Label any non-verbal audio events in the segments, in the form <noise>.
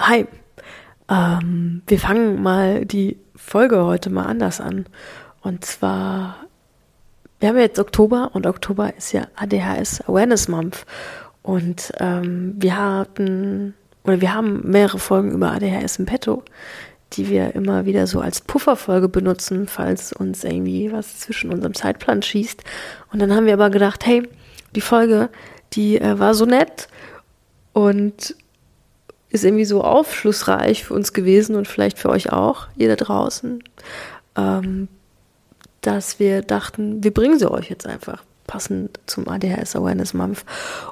Hi. Ähm, wir fangen mal die Folge heute mal anders an. Und zwar, wir haben jetzt Oktober und Oktober ist ja ADHS Awareness Month. Und ähm, wir hatten, oder wir haben mehrere Folgen über ADHS im Petto, die wir immer wieder so als Pufferfolge benutzen, falls uns irgendwie was zwischen unserem Zeitplan schießt. Und dann haben wir aber gedacht, hey, die Folge, die äh, war so nett und ist irgendwie so aufschlussreich für uns gewesen und vielleicht für euch auch, ihr da draußen, ähm, dass wir dachten, wir bringen sie euch jetzt einfach passend zum ADHS Awareness Month.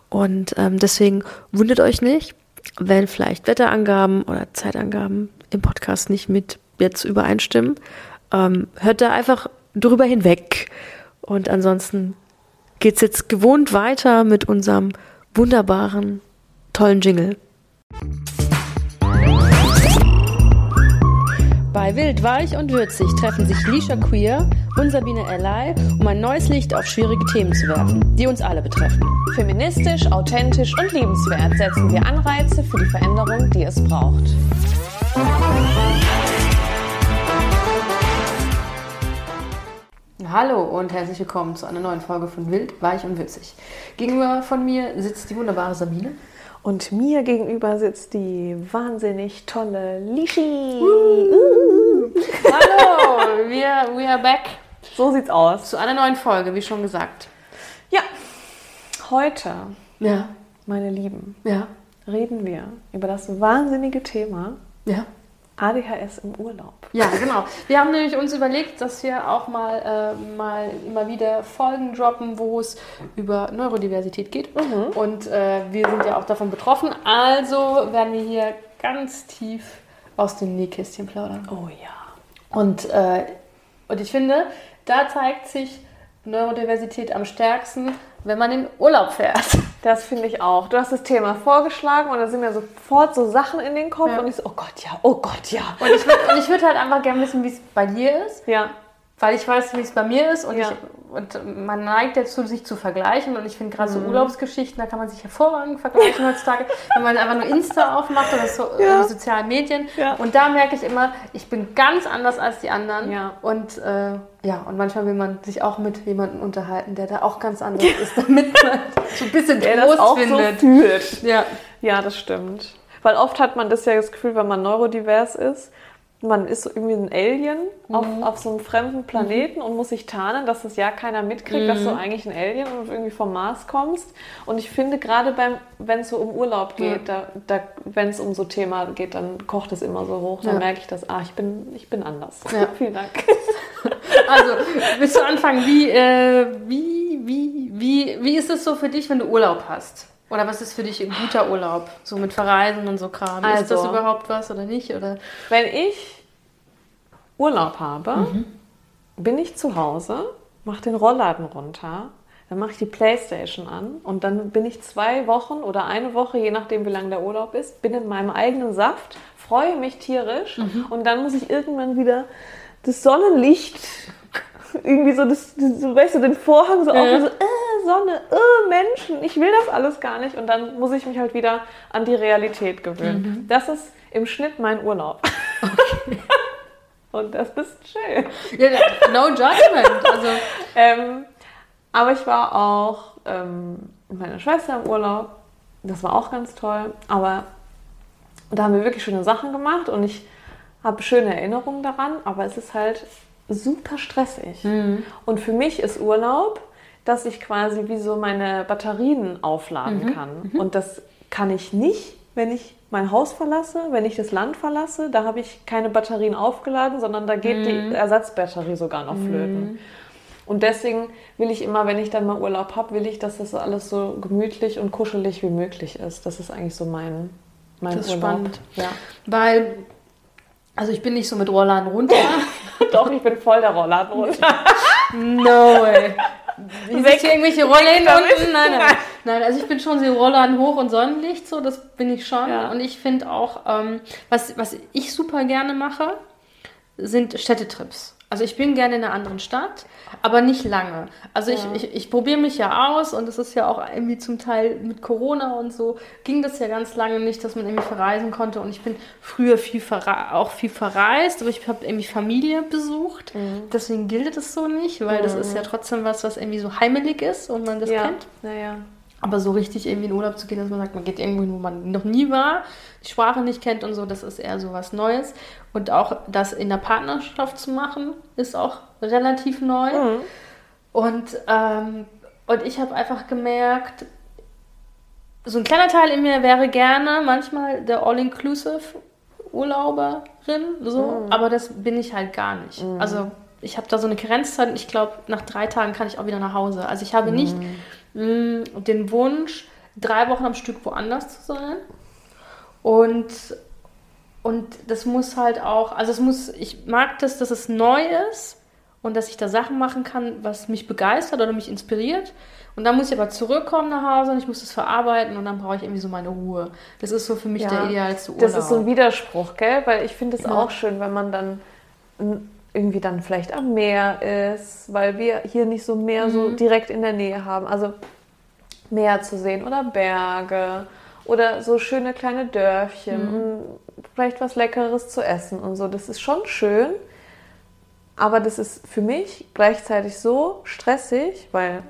Und ähm, deswegen wundert euch nicht, wenn vielleicht Wetterangaben oder Zeitangaben im Podcast nicht mit jetzt übereinstimmen. Ähm, hört da einfach drüber hinweg. Und ansonsten geht es jetzt gewohnt weiter mit unserem wunderbaren, tollen Jingle. Bei Wild, Weich und Würzig treffen sich Lisha Queer und Sabine Ally, um ein neues Licht auf schwierige Themen zu werfen, die uns alle betreffen. Feministisch, authentisch und liebenswert setzen wir Anreize für die Veränderung, die es braucht. Hallo und herzlich willkommen zu einer neuen Folge von Wild, Weich und Würzig. Gegenüber von mir sitzt die wunderbare Sabine. Und mir gegenüber sitzt die wahnsinnig tolle Lishi. Uh. <laughs> Hallo, wir we are back. So sieht's aus. Zu einer neuen Folge, wie schon gesagt. Ja, heute, Ja, meine Lieben, ja, reden wir über das wahnsinnige Thema ja. ADHS im Urlaub. Ja, genau. Wir haben nämlich uns überlegt, dass wir auch mal, äh, mal immer wieder Folgen droppen, wo es über Neurodiversität geht. Und äh, wir sind ja auch davon betroffen. Also werden wir hier ganz tief aus dem Nähkästchen plaudern. Oh ja. Und, äh, und ich finde, da zeigt sich Neurodiversität am stärksten, wenn man in Urlaub fährt. Das finde ich auch. Du hast das Thema vorgeschlagen und da sind mir sofort so Sachen in den Kopf Ja. und ich so, oh Gott, ja, oh Gott, ja. Und ich würde würd halt einfach gerne wissen, wie es bei dir ist. Ja, Weil ich weiß, wie es bei mir ist und, Ja. ich, und man neigt dazu, sich zu vergleichen. Und ich finde gerade so Mhm. Urlaubsgeschichten, da kann man sich hervorragend vergleichen heutzutage, <laughs> wenn man einfach nur Insta aufmacht oder so, Ja. äh, sozialen Medien. Ja. Und da merke ich immer, ich bin ganz anders als die anderen. Und äh, ja, und manchmal will man sich auch mit jemandem unterhalten, der da auch ganz anders ist, damit man so ein bisschen <laughs> der das Trost auch findet. so fühlt. ja. Ja, das stimmt. Weil oft hat man das ja das Gefühl, wenn man neurodivers ist, man ist so irgendwie ein Alien auf, auf so einem fremden Planeten und muss sich tarnen, dass das ja keiner mitkriegt, dass du eigentlich ein Alien und irgendwie vom Mars kommst. Und ich finde gerade beim, wenn es so um Urlaub geht, da, da, wenn es um so Thema geht, dann kocht es immer so hoch. Dann Ja. merke ich, dass ah, ich bin, ich bin anders. Ja. <laughs> Vielen Dank. <laughs> Also, willst du anfangen? Wie, äh, wie, wie, wie, wie ist es so für dich, wenn du Urlaub hast? Oder was ist für dich ein guter Urlaub? So mit Verreisen und so Kram. ist das Also. überhaupt was oder nicht? Oder? Wenn ich Urlaub habe, bin ich zu Hause, mache den Rollladen runter, dann mache ich die Playstation an und dann bin ich zwei Wochen oder eine Woche, je nachdem wie lang der Urlaub ist, bin in meinem eigenen Saft, freue mich tierisch und dann muss ich irgendwann wieder das Sonnenlicht <laughs> irgendwie so, das, das, so weißt du, den Vorhang so auf, so, äh, Sonne, äh, Menschen, ich will das alles gar nicht. Und dann muss ich mich halt wieder an die Realität gewöhnen. Das ist im Schnitt mein Urlaub. <laughs> Und das ist schön. Ja, no judgment. Also, <laughs> Ähm, aber ich war auch ähm, mit meiner Schwester im Urlaub. Das war auch ganz toll. Aber da haben wir wirklich schöne Sachen gemacht und ich habe schöne Erinnerungen daran. Aber es ist halt super stressig. Und für mich ist Urlaub, dass ich quasi wie so meine Batterien aufladen kann. Und das kann ich nicht, wenn ich mein Haus verlasse, wenn ich das Land verlasse. Da habe ich keine Batterien aufgeladen, sondern da geht die Ersatzbatterie sogar noch flöten. Und deswegen will ich immer, wenn ich dann mal Urlaub habe, will ich, dass das alles so gemütlich und kuschelig wie möglich ist. Das ist eigentlich so mein, mein Das ist Urlaub. spannend. Ja. weil, also ich bin nicht so mit Rollladen runter. <laughs> Doch, ich bin voll der Rollladen runter. <laughs> No way. Wie Weg- hier irgendwelche damit. unten? Nein, nein. Nein, also ich bin schon so Rollladen hoch und Sonnenlicht, so, das bin ich schon. Ja. Und ich finde auch, ähm, was, was ich super gerne mache, sind Städtetrips. Also ich bin gerne in einer anderen Stadt, aber nicht lange. Also Ja. ich, ich, ich probiere mich ja aus und es ist ja auch irgendwie zum Teil mit Corona und so ging das ja ganz lange nicht, dass man irgendwie verreisen konnte. Und ich bin früher viel auch viel verreist, aber ich habe irgendwie Familie besucht. Deswegen gilt es so nicht, weil das ist ja trotzdem was, was irgendwie so heimelig ist und man das ja. kennt. Naja. Aber so richtig irgendwie in Urlaub zu gehen, dass man sagt, man geht irgendwo hin, wo man noch nie war, die Sprache nicht kennt und so, das ist eher so was Neues. Und auch das in der Partnerschaft zu machen, ist auch relativ neu. Mhm. Und, ähm, und ich habe einfach gemerkt, so ein kleiner Teil in mir wäre gerne manchmal der All-Inclusive-Urlauberin, so, Mhm. aber das bin ich halt gar nicht. Also ich habe da so eine Karenzzeit und ich glaube, nach drei Tagen kann ich auch wieder nach Hause. Also ich habe nicht Mhm. Mh, den Wunsch, drei Wochen am Stück woanders zu sein. Und, und das muss halt auch, also es muss, ich mag das, dass es neu ist und dass ich da Sachen machen kann, was mich begeistert oder mich inspiriert. Und dann muss ich aber zurückkommen nach Hause und ich muss das verarbeiten und dann brauche ich irgendwie so meine Ruhe. Das ist so für mich Ja, der idealste Urlaub. Das ist so ein Widerspruch, gell? Weil ich finde es Ja. auch schön, wenn man dann irgendwie dann vielleicht am Meer ist, weil wir hier nicht so Meer so Mhm. direkt in der Nähe haben. Also Meer zu sehen oder Berge oder so schöne kleine Dörfchen Mhm. und vielleicht was Leckeres zu essen und so. Das ist schon schön. Aber das ist für mich gleichzeitig so stressig, weil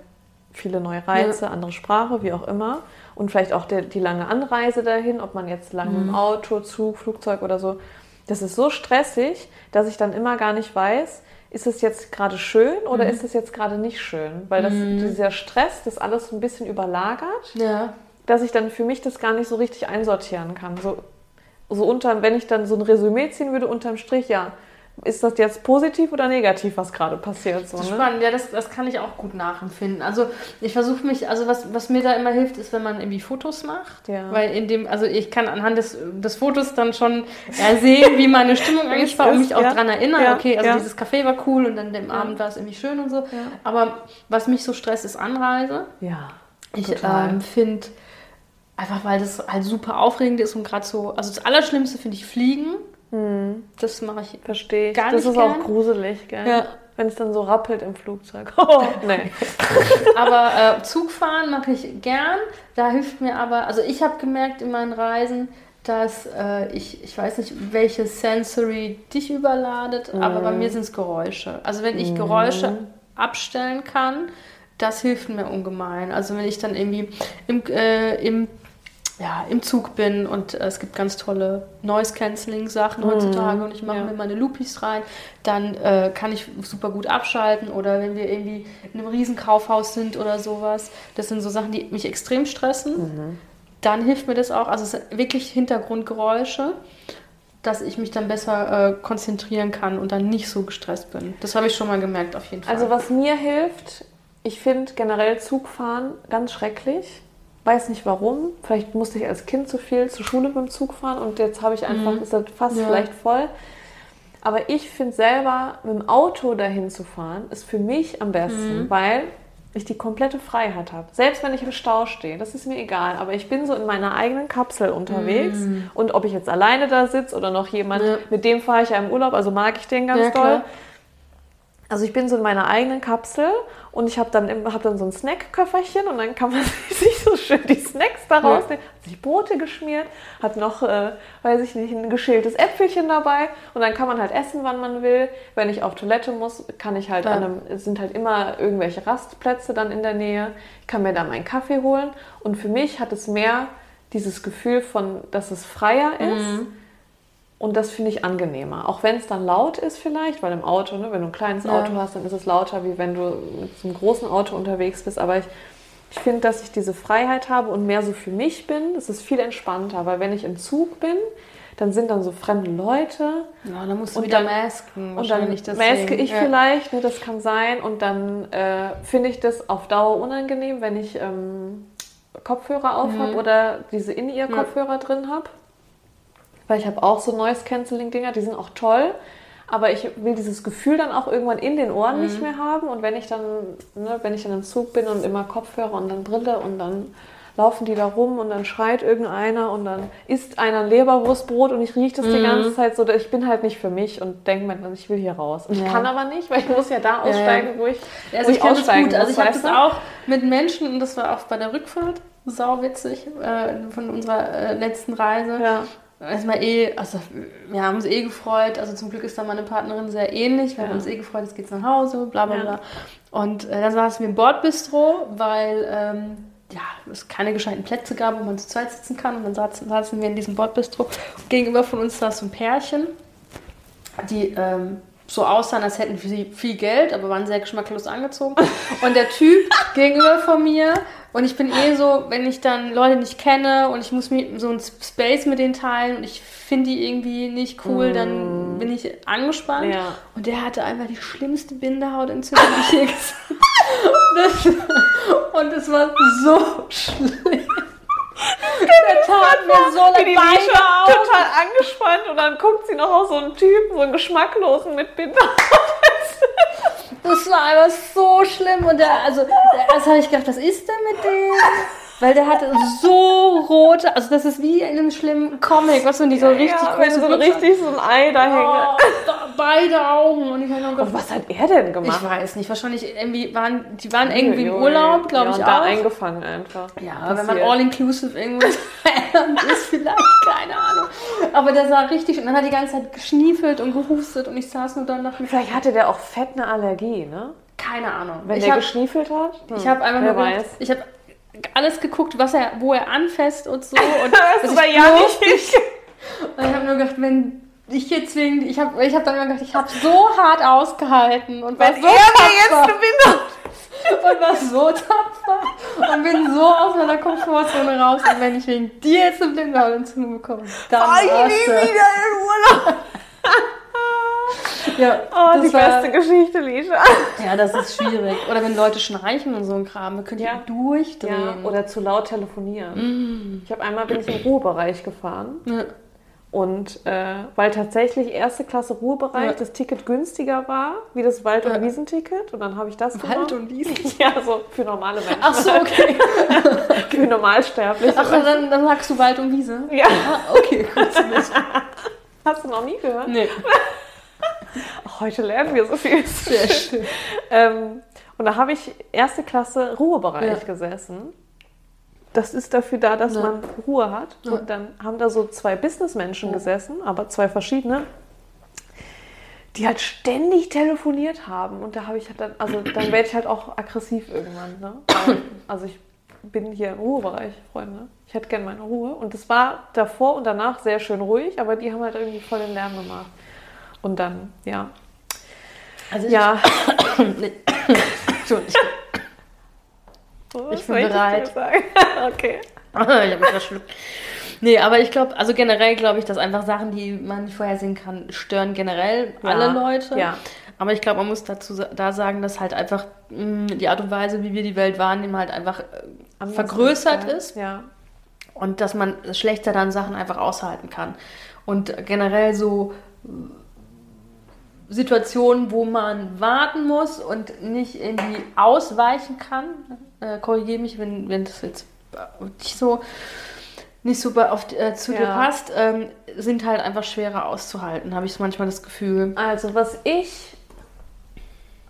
viele neue Reize, andere Sprache, wie auch immer. Und vielleicht auch der, die lange Anreise dahin, ob man jetzt lange Mhm. im Auto, Zug, Flugzeug oder so. Das ist so stressig, dass ich dann immer gar nicht weiß, ist es jetzt gerade schön oder Mhm. ist es jetzt gerade nicht schön? Weil das, dieser Stress das alles so ein bisschen überlagert, ja. dass ich dann für mich das gar nicht so richtig einsortieren kann. So, so unter, wenn ich dann so ein Resümee ziehen würde, unterm Strich, ja, ist das jetzt positiv oder negativ, was gerade passiert? So, Das ist ne? spannend, ja, das, das kann ich auch gut nachempfinden. Also ich versuche mich, also was, was mir da immer hilft, ist, wenn man irgendwie Fotos macht. Ja. Weil in dem, also ich kann anhand des, des Fotos dann schon ja, sehen, wie meine Stimmung <laughs> eigentlich war und mich auch ja. dran erinnern, Ja, okay, also dieses Café war cool und dann dem Abend war es irgendwie schön und so. Aber was mich so stresst, ist Anreise. Ja, Ich ähm, finde, einfach weil das halt super aufregend ist und gerade so, also das Allerschlimmste finde ich Fliegen. Das mache ich Verstehe ich. Gar das nicht ist auch gern. gruselig, gell? Ja. Wenn es dann so rappelt im Flugzeug. <laughs> Oh, nee. <laughs> Aber äh, Zugfahren mache ich gern. Da hilft mir aber, also ich habe gemerkt in meinen Reisen, dass äh, ich, ich weiß nicht, welche Sensory dich überladet, aber bei mir sind es Geräusche. Also wenn ich Geräusche abstellen kann, das hilft mir ungemein. Also wenn ich dann irgendwie im, äh, im, ja, im Zug bin und äh, es gibt ganz tolle Noise-Canceling-Sachen heutzutage und ich mache ja. mir meine Loopies rein, dann äh, kann ich super gut abschalten oder wenn wir irgendwie in einem riesen Kaufhaus sind oder sowas, das sind so Sachen, die mich extrem stressen, dann hilft mir das auch, also es sind wirklich Hintergrundgeräusche, dass ich mich dann besser äh, konzentrieren kann und dann nicht so gestresst bin. Das habe ich schon mal gemerkt auf jeden Fall. Also was mir hilft, ich finde generell Zugfahren ganz schrecklich. Weiß nicht warum. Vielleicht musste ich als Kind zu viel zur Schule mit dem Zug fahren und jetzt habe ich einfach, ist das fast Mhm. Ja. vielleicht voll. Aber ich finde selber, mit dem Auto dahin zu fahren, ist für mich am besten, Mhm. weil ich die komplette Freiheit habe. Selbst wenn ich im Stau stehe, das ist mir egal. Aber ich bin so in meiner eigenen Kapsel unterwegs. Und ob ich jetzt alleine da sitze oder noch jemand, Mhm. Ja. mit dem fahre ich ja im Urlaub, also mag ich den ganz Ja, doll. klar. Also ich bin so in meiner eigenen Kapsel und ich habe dann, hab dann so ein Snackköfferchen und dann kann man <laughs> sich so schön die Snacks da Ja. rausnehmen. Hat sich Brote geschmiert, hat noch, äh, weiß ich nicht, ein geschältes Äpfelchen dabei und dann kann man halt essen, wann man will. Wenn ich auf Toilette muss, kann ich halt Ja. an einem, es sind halt immer irgendwelche Rastplätze dann in der Nähe. Ich kann mir da meinen Kaffee holen und für mich hat es mehr dieses Gefühl von, dass es freier ist. Und das finde ich angenehmer. Auch wenn es dann laut ist vielleicht, weil im Auto, ne, wenn du ein kleines Ja. Auto hast, dann ist es lauter, wie wenn du mit so einem großen Auto unterwegs bist. Aber ich, ich finde, dass ich diese Freiheit habe und mehr so für mich bin. Es ist viel entspannter, weil wenn ich im Zug bin, dann sind dann so fremde Leute. ja, dann musst du und wieder dann- masken. Und dann wahrscheinlich maske deswegen. ich ja. vielleicht, ne, das kann sein. Und dann äh, finde ich das auf Dauer unangenehm, wenn ich ähm, Kopfhörer auf habe oder diese In-Ear-Kopfhörer drin habe. Weil ich habe auch so Noise-Canceling-Dinger, die sind auch toll. Aber ich will dieses Gefühl dann auch irgendwann in den Ohren nicht mehr haben. Und wenn ich dann, ne, wenn ich dann im Zug bin und immer Kopfhörer und dann Brille und dann laufen die da rum und dann schreit irgendeiner und dann isst einer ein Leberwurstbrot und ich rieche das die ganze Zeit so. Ich bin halt nicht für mich und denke mir dann, ich will hier raus. Und ich Ja. kann aber nicht, weil ich muss ja da aussteigen, wo ich, Also wo ich das aussteigen. Also muss, ich habe das auch mit Menschen und das war auch bei der Rückfahrt sau witzig äh, von unserer äh, letzten Reise. Ja. Erstmal eh, also wir haben uns eh gefreut. Also zum Glück ist da meine Partnerin sehr ähnlich. Wir Ja. haben uns eh gefreut, jetzt geht's nach Hause, bla bla Ja. bla. Und äh, dann saßen wir im Bordbistro, weil ähm, ja, es keine gescheiten Plätze gab, wo man zu zweit sitzen kann. Und dann saßen, saßen wir in diesem Bordbistro. Und gegenüber von uns saß so ein Pärchen, die ähm, so aussahen, als hätten sie viel Geld, aber waren sehr geschmacklos angezogen. Und der Typ <laughs> gegenüber von mir, und ich bin eh so, wenn ich dann Leute nicht kenne und ich muss mir so einen Space mit denen teilen und ich finde die irgendwie nicht cool, dann bin ich angespannt. Ja. Und der hatte einfach die schlimmste Bindehautentzündung, die ich je gesehen habe. <laughs> Und es war so schlimm. Der tat mir so die leid. Lisha Augen. total angespannt und dann guckt sie noch auf so einen Typen, so einen Geschmacklosen mit Binder. Das war einfach so schlimm. Und der, also, der- erst habe ich gedacht, was ist denn mit dem? Weil der hatte so rote, also das ist wie in einem schlimmen Comic, was wenn die so richtig ja, wenn so richtig so ein Ei da hängt. Oh, beide Augen. Und ich habe nur Und gedacht, was hat er denn gemacht? ich weiß nicht, wahrscheinlich irgendwie waren, die waren irgendwie im Urlaub, glaube ja, ich und da auch. eingefangen einfach. Ja, aber wenn man Passiert. all-inclusive irgendwo ist, <laughs> ist vielleicht, keine Ahnung. Aber der sah richtig, und dann hat die ganze Zeit geschniefelt und gehustet und ich saß nur da und dachte Vielleicht hatte der auch fett eine Allergie, ne? keine Ahnung. Wenn ich der hab- geschniefelt hat. Hm, Ich habe einfach nur weiß. gedacht, ich habe alles geguckt, was er, wo er anfasst und so. <laughs> Und Das war ja nicht ich. <laughs> Und ich habe nur gedacht, wenn ich jetzt wegen, ich habe ich hab dann immer gedacht, ich habe so hart ausgehalten und war Wenn so er jetzt tapfer Bindung... und war so tapfer und bin so aus meiner Komfortzone raus und wenn ich wegen dir jetzt eine Blindhautentzündung bekomme, dann Oh, ich nie wieder in Urlaub. <laughs> Ja, Oh, das die war, beste Geschichte, Lisha. ja, das ist schwierig. Oder wenn Leute schnarchen und so ein Kram, könnt ihr Ja. durchdrehen. Ja, oder zu laut telefonieren. Ich habe einmal bin ich im Ruhebereich gefahren Ja. Und äh, weil tatsächlich erste Klasse Ruhebereich Ja. das Ticket günstiger war wie das Wald- und Ja. Wiesenticket und dann habe ich das Wald genommen. und Wiesen. <laughs> Ja, so für normale Menschen. Ach so, okay. <laughs> für Normalsterbliche. Ach, dann, dann sagst du Wald und Wiese. Ja, Ah, okay, gut zu wissen. hast du noch nie gehört? Nee, <laughs> heute lernen wir so viel. sehr schön. Ähm, und da habe ich erste Klasse Ruhebereich Ja. gesessen. Das ist dafür da, dass Ja. man Ruhe hat. Ja. Und dann haben da so zwei Businessmenschen gesessen, aber zwei verschiedene, die halt ständig telefoniert haben. Und da habe ich halt dann, also dann werde ich halt auch aggressiv irgendwann. Ne? Also ich bin hier im Ruhebereich, Freunde. Ich hätte gerne meine Ruhe. Und es war davor und danach sehr schön ruhig, aber die haben halt irgendwie voll den Lärm gemacht. Und dann, ja. Also Ja, <coughs> <coughs> Nee. Entschuldigung. Was bin bereit. sagen? <laughs> okay. <laughs> ich habe mich verschluckt. Nee, aber ich glaube, also generell glaube ich, dass einfach Sachen, die man nicht vorhersehen kann, stören generell Ja. alle Leute. Ja. Aber ich glaube, man muss dazu da sagen, dass halt einfach mh, die Art und Weise, wie wir die Welt wahrnehmen, halt einfach äh, vergrößert ist Ja. und dass man schlechter dann Sachen einfach aushalten kann. Und generell so Situationen, wo man warten muss und nicht irgendwie ausweichen kann, äh, korrigiere mich, wenn, wenn das jetzt nicht so nicht super auf, äh, zu dir Ja. passt, ähm, sind halt einfach schwerer auszuhalten, habe ich manchmal das Gefühl. Also was ich,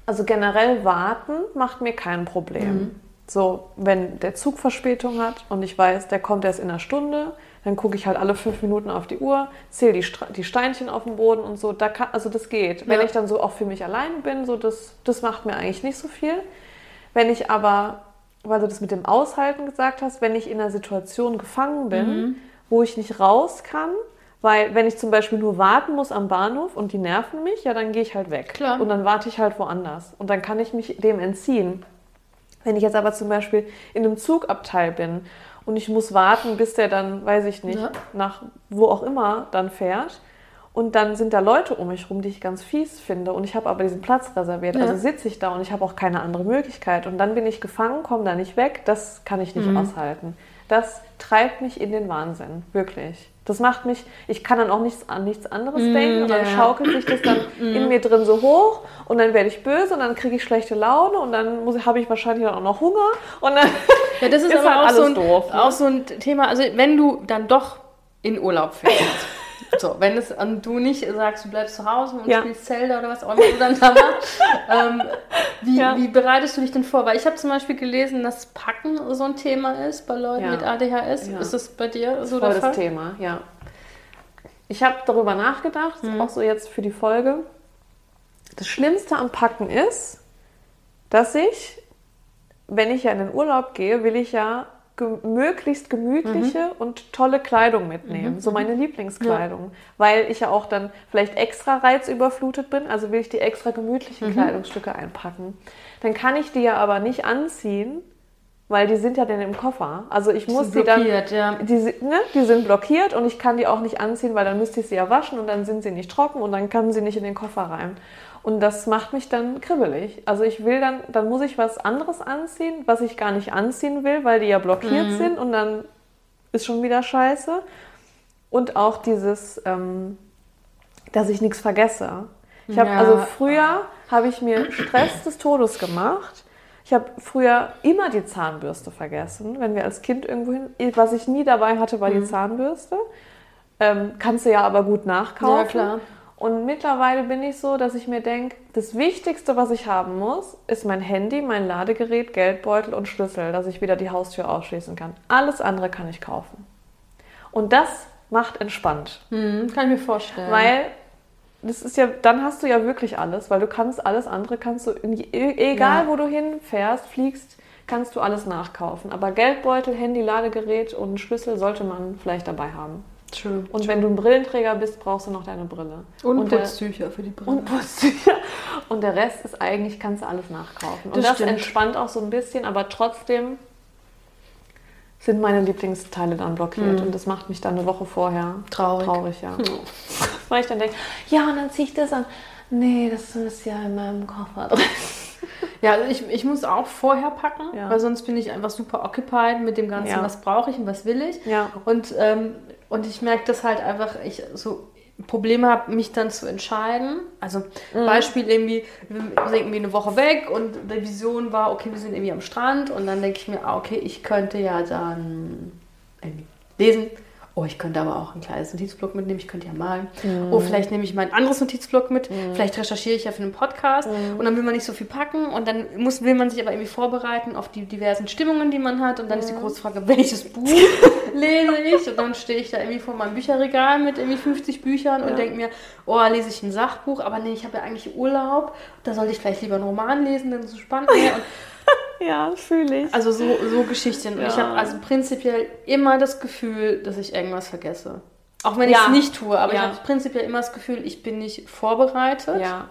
also generell warten macht mir kein Problem. Mhm. So, wenn der Zug Verspätung hat und ich weiß, der kommt erst in einer Stunde, dann gucke ich halt alle fünf Minuten auf die Uhr, zähle die, die Steinchen auf dem Boden und so. Da kann, also das geht. Wenn Ja. ich dann so auch für mich alleine bin, so das, das macht mir eigentlich nicht so viel. Wenn ich aber, weil du das mit dem Aushalten gesagt hast, wenn ich in einer Situation gefangen bin, Mhm. wo ich nicht raus kann, weil wenn ich zum Beispiel nur warten muss am Bahnhof und die nerven mich, ja, dann gehe ich halt weg. Klar. Und dann warte ich halt woanders. Und dann kann ich mich dem entziehen. Wenn ich jetzt aber zum Beispiel in einem Zugabteil bin und ich muss warten, bis der dann, weiß ich nicht, Ja. nach wo auch immer dann fährt und dann sind da Leute um mich rum, die ich ganz fies finde und ich habe aber diesen Platz reserviert, Ja. also sitze ich da und ich habe auch keine andere Möglichkeit und dann bin ich gefangen, komme da nicht weg, das kann ich nicht Mhm. aushalten. Das treibt mich in den Wahnsinn, wirklich. Das macht mich, ich kann dann auch nichts an nichts anderes Mm, denken und dann ja, schaukelt sich das dann in mir drin so hoch und dann werde ich böse und dann kriege ich schlechte Laune und dann muss- habe ich wahrscheinlich dann auch noch Hunger und dann <laughs> Ja, das ist, <laughs> Ist aber halt auch, alles so ein, doof, ne? auch so ein Thema. Also, wenn du dann doch in Urlaub fährst, <laughs> so, wenn es und du nicht sagst, du bleibst zu Hause und Ja. spielst Zelda oder was auch immer du dann da machst, ähm, wie, Ja. wie bereitest du dich denn vor? Weil ich habe zum Beispiel gelesen, dass Packen so ein Thema ist bei Leuten Ja. mit ADHS. Ist das bei dir so voll der Fall? das Thema, ja. Ich habe darüber nachgedacht, Mhm. auch so jetzt für die Folge. Das Schlimmste am Packen ist, dass ich, wenn ich ja in den Urlaub gehe, will ich ja ge möglichst gemütliche Mhm. und tolle Kleidung mitnehmen. So meine Lieblingskleidung. Weil ich ja auch dann vielleicht extra reizüberflutet bin, also will ich die extra Mhm. gemütlichen Kleidungsstücke einpacken. Dann kann ich die ja aber nicht anziehen, weil die sind ja dann im Koffer. Also ich muss sind die dann blockiert, ja. die, ne, die sind blockiert und ich kann die auch nicht anziehen, weil dann müsste ich sie ja waschen und dann sind sie nicht trocken und dann kann sie nicht in den Koffer rein. Und das macht mich dann kribbelig. Also ich will dann, dann muss ich was anderes anziehen, was ich gar nicht anziehen will, weil die ja blockiert Mhm. sind und dann ist schon wieder scheiße. Und auch dieses, ähm, dass ich nichts vergesse. Ich habe Ja. also früher habe ich mir Stress des Todes gemacht. Ich habe früher immer die Zahnbürste vergessen, wenn wir als Kind irgendwo hin. Was ich nie dabei hatte, war die Mhm. Zahnbürste. Ähm, kannst du ja aber gut nachkaufen. Ja, klar. Und mittlerweile bin ich so, dass ich mir denke, das Wichtigste, was ich haben muss, ist mein Handy, mein Ladegerät, Geldbeutel und Schlüssel, dass ich wieder die Haustür aufschließen kann. Alles andere kann ich kaufen. Und das macht entspannt. Hm, kann ich mir vorstellen. Weil das ist ja, dann hast du ja wirklich alles, weil du kannst alles andere kannst du, e- egal Ja. wo du hinfährst, fliegst, kannst du alles nachkaufen. Aber Geldbeutel, Handy, Ladegerät und Schlüssel sollte man vielleicht dabei haben. True. Und wenn du ein Brillenträger bist, brauchst du noch deine Brille. Und, der- Putztücher für die Brille. und Putztücher. Und der Rest ist eigentlich, kannst du alles nachkaufen. Und Das das, entspannt auch so ein bisschen, aber trotzdem sind meine Lieblingsteile dann blockiert. Und das macht mich dann eine Woche vorher Mhm. Traurig. traurig ja. Hm. <laughs> Weil ich dann denke, ja, und dann ziehe ich das an. Nee, das ist ja in meinem Koffer drin. <laughs> Ja, also ich, ich muss auch vorher packen, Ja. weil sonst bin ich einfach super occupied mit dem Ganzen, Ja. was brauche ich und was will ich. Ja. Und, ähm, und ich merke das halt einfach, ich so Probleme habe, mich dann zu entscheiden. Also Mhm. Beispiel irgendwie, wir sind irgendwie eine Woche weg und die Vision war, okay, wir sind irgendwie am Strand und dann denke ich mir, ah, okay, ich könnte ja dann irgendwie lesen. Oh, ich könnte aber auch ein kleines Notizblock mitnehmen, ich könnte ja malen. Mhm. Oh, vielleicht nehme ich mein anderes Notizblock mit, vielleicht recherchiere ich ja für einen Podcast Mhm. und dann will man nicht so viel packen und dann muss, will man sich aber irgendwie vorbereiten auf die diversen Stimmungen, die man hat und dann ist die Mhm. große Frage, welches Buch <laughs> lese ich? Und dann stehe ich da irgendwie vor meinem Bücherregal mit irgendwie 50 Büchern und Ja. denke mir, oh, lese ich ein Sachbuch, aber nee, ich habe ja eigentlich Urlaub, da sollte ich vielleicht lieber einen Roman lesen, denn so spannend. Und <laughs> <laughs> Ja, fühle ich. also so, so Geschichten. Und ich Ja. habe also prinzipiell immer das Gefühl, dass ich irgendwas vergesse. Auch wenn ich Ja. es nicht tue, aber ich Ja. habe prinzipiell immer das Gefühl, ich bin nicht vorbereitet. ja,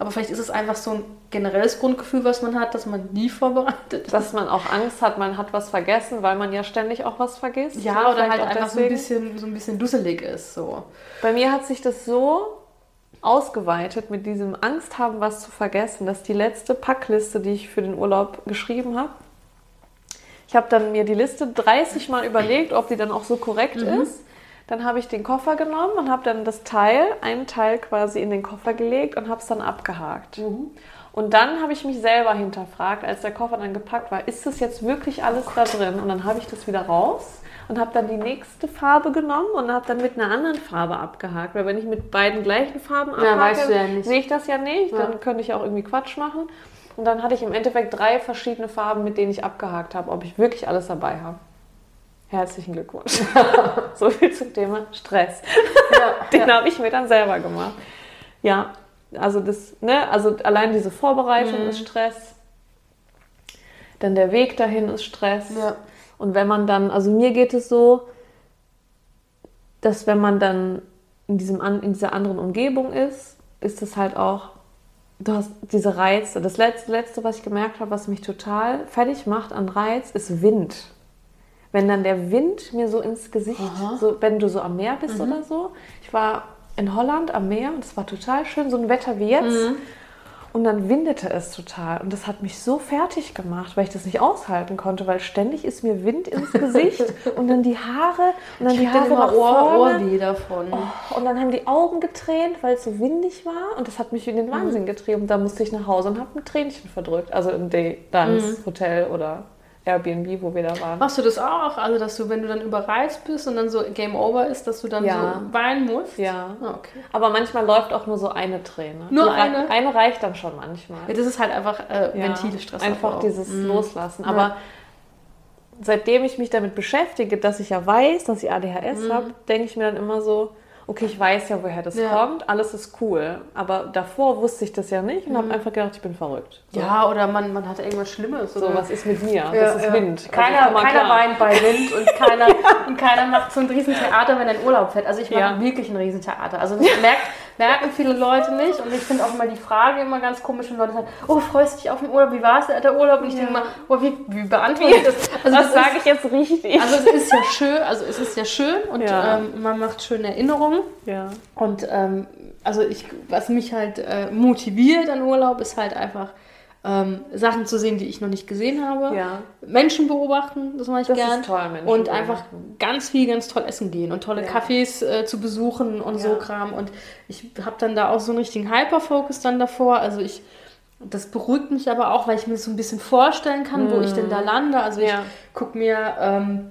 Aber vielleicht ist es einfach so ein generelles Grundgefühl, was man hat, dass man nie vorbereitet ist. dass man auch Angst hat, man hat was vergessen, weil man ja ständig auch was vergisst. Ja, oder halt einfach so ein, bisschen, so ein bisschen dusselig ist. So. Bei mir hat sich das so ausgeweitet mit diesem Angst haben, was zu vergessen, dass die letzte Packliste, die ich für den Urlaub geschrieben habe, ich habe dann mir die Liste 30 Mal überlegt, ob die dann auch so korrekt ist. Dann habe ich den Koffer genommen und habe dann das Teil, einen Teil quasi in den Koffer gelegt und habe es dann abgehakt. Und dann habe ich mich selber hinterfragt, als der Koffer dann gepackt war, ist das jetzt wirklich alles da drin? Und dann habe ich das wieder raus und habe dann die nächste Farbe genommen und habe dann mit einer anderen Farbe abgehakt. Weil wenn ich mit beiden gleichen Farben abhake, weißt du ja sehe ich das ja nicht. Ja. Dann könnte ich auch irgendwie Quatsch machen. Und dann hatte ich im Endeffekt drei verschiedene Farben, mit denen ich abgehakt habe, ob ich wirklich alles dabei habe. Herzlichen Glückwunsch. <laughs> so viel zum Thema Stress. <laughs> Den habe ich mir dann selber gemacht. Ja, also das, ne, also allein diese Vorbereitung Mhm. ist Stress. Dann der Weg dahin ist Stress. Ja. Und wenn man dann, also mir geht es so, dass wenn man dann in, diesem, in dieser anderen Umgebung ist, ist es halt auch, du hast diese Reize. Das letzte, letzte, was ich gemerkt habe, was mich total fertig macht an Reiz, ist Wind. Wenn dann der Wind mir so ins Gesicht, Aha. so, wenn du so am Meer bist oder so. Ich war in Holland am Meer und es war total schön, so ein Wetter wie jetzt. Und dann windete es total. Und das hat mich so fertig gemacht, weil ich das nicht aushalten konnte, weil ständig ist mir Wind ins <laughs> Gesicht und dann die Haare und dann Ich die Haare immer nach Ohr, vorne. Ohrweh davon. Oh, und dann haben die Augen getränt, weil es so windig war. Und das hat mich in den Wahnsinn getrieben. Und da musste ich nach Hause und habe ein Tränchen verdrückt. Also im Day Dance Hotel oder Airbnb, wo wir da waren. Machst du das auch? Also, dass du, wenn du dann überreizt bist und dann so Game Over ist, dass du dann Ja. so weinen musst? Ja. Ah, okay. Aber manchmal läuft auch nur so eine Träne. Nur Die rei- eine? Eine reicht dann schon manchmal. Ja, das ist halt einfach äh, Ja, Ventilstress. Einfach dieses Mhm. Loslassen. Aber seitdem ich mich damit beschäftige, dass ich ja weiß, dass ich ADHS habe, denke ich mir dann immer so, okay, ich weiß ja, woher das Ja. kommt, alles ist cool. Aber davor wusste ich das ja nicht und habe einfach gedacht, ich bin verrückt. So, Ja, oder man, man hat irgendwas Schlimmes. so oder was ist mit mir? Ja, das ist ja. Wind. Also Keiner, mal keiner weint bei Wind und <laughs> keiner, und keiner macht so ein Riesentheater, wenn er in Urlaub fährt. Also ich mache wirklich ein Riesentheater. Also das merkt, merken viele Leute nicht. Und ich finde auch immer die Frage immer ganz komisch, wenn Leute sagen, oh, freust du dich auf den Urlaub? Wie war es der Urlaub? Und ich denke mal, oh, wie, wie beantworte ich das? Also das das sage ich jetzt richtig. also es ist ja schön, also es ist ja schön und Ja. ähm, man macht schöne Erinnerungen. ja. Und ähm, also ich, was mich halt äh, motiviert an Urlaub, ist halt einfach ähm, Sachen zu sehen, die ich noch nicht gesehen habe. Ja. Menschen beobachten, das mache ich Das gern. ist toll, Menschen Und einfach ganz viel, ganz toll essen gehen und tolle Ja. Cafés äh, zu besuchen und so Ja. Kram. Und ich habe dann da auch so einen richtigen Hyperfocus dann davor. Also ich, das beruhigt mich aber auch, weil ich mir so ein bisschen vorstellen kann, wo ich denn da lande. Also ich Ja. gucke mir, ähm,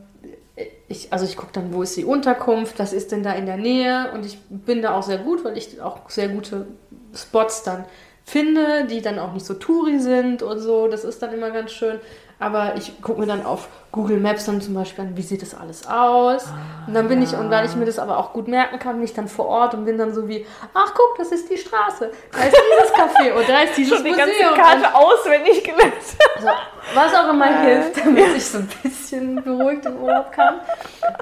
ich, also ich gucke dann, wo ist die Unterkunft, was ist denn da in der Nähe und ich bin da auch sehr gut, weil ich auch sehr gute Spots dann finde, die dann auch nicht so touri sind und so, das ist dann immer ganz schön. Aber ich gucke mir dann auf Google Maps dann zum Beispiel an, wie sieht das alles aus. und dann bin ich, und weil ich mir das aber auch gut merken kann, bin ich dann vor Ort und bin dann so wie, ach guck, das ist die Straße, da ist dieses Café und da ist dieses Schon die Museum. ganze Karte auswendig gelernt. Also, was auch immer hilft, damit ich so ein bisschen beruhigt in Urlaub kann.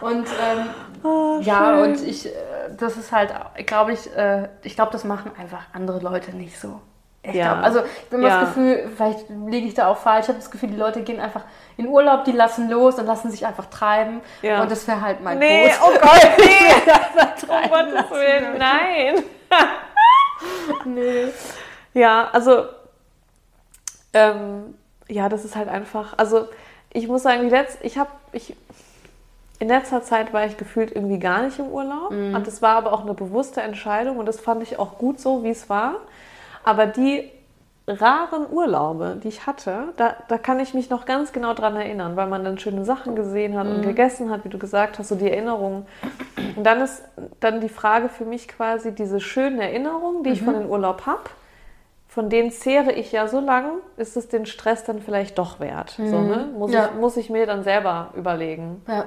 Und ähm, ja, und ich, äh, das ist halt, glaube ich, äh, ich glaube, das machen einfach andere Leute nicht so. Ich Ja. glaub, also ich bin Ja. das Gefühl, vielleicht liege ich da auch falsch, ich habe das Gefühl, die Leute gehen einfach in Urlaub, die lassen los und lassen sich einfach treiben. Ja. Und das wäre halt mein Nee, Tod. oh Gott, <laughs> nee. Treiben Um Gottes Willen, nein. <laughs> Nee. Ja, also, ähm, ja, das ist halt einfach, also ich muss sagen, die letz, ich habe, ich, in letzter Zeit war ich gefühlt irgendwie gar nicht im Urlaub. Mhm. Und das war aber auch eine bewusste Entscheidung und das fand ich auch gut so, wie es war. Aber die raren Urlaube, die ich hatte, da, da kann ich mich noch ganz genau dran erinnern, weil man dann schöne Sachen gesehen hat Mhm. und gegessen hat, wie du gesagt hast, so die Erinnerungen. Und dann ist dann die Frage für mich quasi diese schönen Erinnerungen, die ich Mhm. von dem Urlaub habe, von denen zehre ich ja so lang, ist es den Stress dann vielleicht doch wert? So, ne? muss, Mhm. Ja. ich, muss ich mir dann selber überlegen, Ja.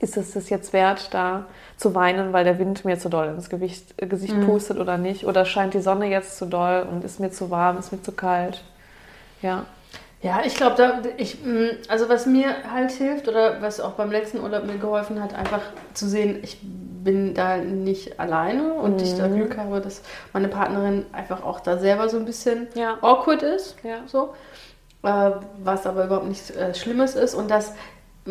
Ist es das jetzt wert, da zu weinen, weil der Wind mir zu doll ins Gewicht, äh, Gesicht Mhm. pustet oder nicht? Oder scheint die Sonne jetzt zu doll und ist mir zu warm, ist mir zu kalt? Ja. Ja, ich glaube, da ich mh, also was mir halt hilft oder was auch beim letzten Urlaub mir geholfen hat, einfach zu sehen, ich bin da nicht alleine und ich da Mhm. Glück habe, dass meine Partnerin einfach auch da selber so ein bisschen Ja. awkward ist, Ja. so, äh, was aber überhaupt nichts äh, Schlimmes ist und dass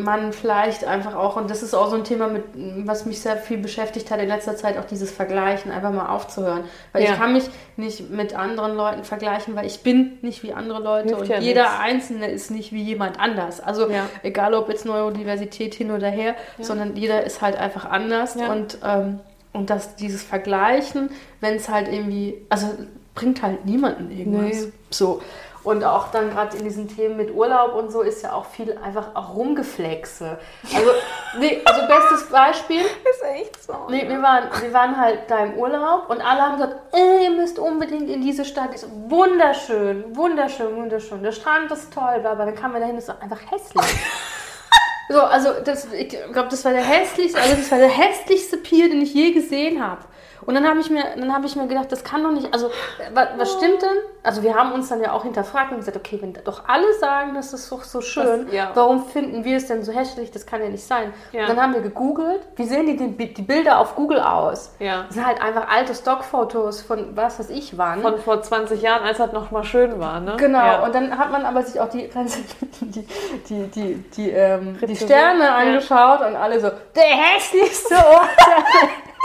man vielleicht einfach auch, und das ist auch so ein Thema, mit, was mich sehr viel beschäftigt hat in letzter Zeit, auch dieses Vergleichen, einfach mal aufzuhören. Weil Ja. ich kann mich nicht mit anderen Leuten vergleichen, weil ich bin nicht wie andere Leute Hilft und ja jeder nichts. Einzelne ist nicht wie jemand anders. Also Ja. egal ob jetzt Neurodiversität hin oder her, sondern jeder ist halt einfach anders und, ähm, und dass dieses Vergleichen, wenn es halt irgendwie, also bringt halt niemanden irgendwas. Nee. So. Und auch dann gerade in diesen Themen mit Urlaub und so ist ja auch viel einfach auch Rumgeflexe. Also, nee, also bestes Beispiel, <laughs> Ist echt so. Nee, wir waren, wir waren halt da im Urlaub und alle haben gesagt, äh, ihr müsst unbedingt in diese Stadt. Ich so, wunderschön, wunderschön, wunderschön. Der Strand ist toll, bla. Dann kamen wir dahin, ist einfach hässlich. <laughs> so, also das, ich glaube, das war der hässlichste, also das war der hässlichste Pier, den ich je gesehen habe. Und dann habe ich mir, dann habe ich mir gedacht, das kann doch nicht, also was, was stimmt denn? Also wir haben uns dann ja auch hinterfragt und gesagt, okay, wenn doch alle sagen, das ist doch so schön, Das- ja. warum finden wir es denn so hässlich? Das kann ja nicht sein. Ja. Und dann haben wir gegoogelt, wie sehen die, die, Bilder auf Google aus? Ja. Das sind halt einfach alte Stockfotos von was weiß ich wann. Von vor 20 Jahren, als das noch mal schön war, ne? Genau, und dann hat man aber sich auch die, <laughs> die, die, die, die, ähm, die Sterne angeschaut und alle so, der hässlichste Ort. <laughs>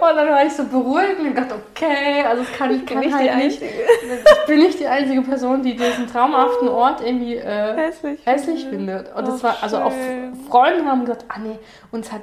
und dann war ich so beruhigt und dachte, okay, also es kann, ich kann nicht halt nicht. Ich bin nicht die einzige Person, die diesen traumhaften Ort irgendwie äh, Hässlich. hässlich findet. Und das Oh, war, also auch. Freunde haben gesagt, ah nee, uns hat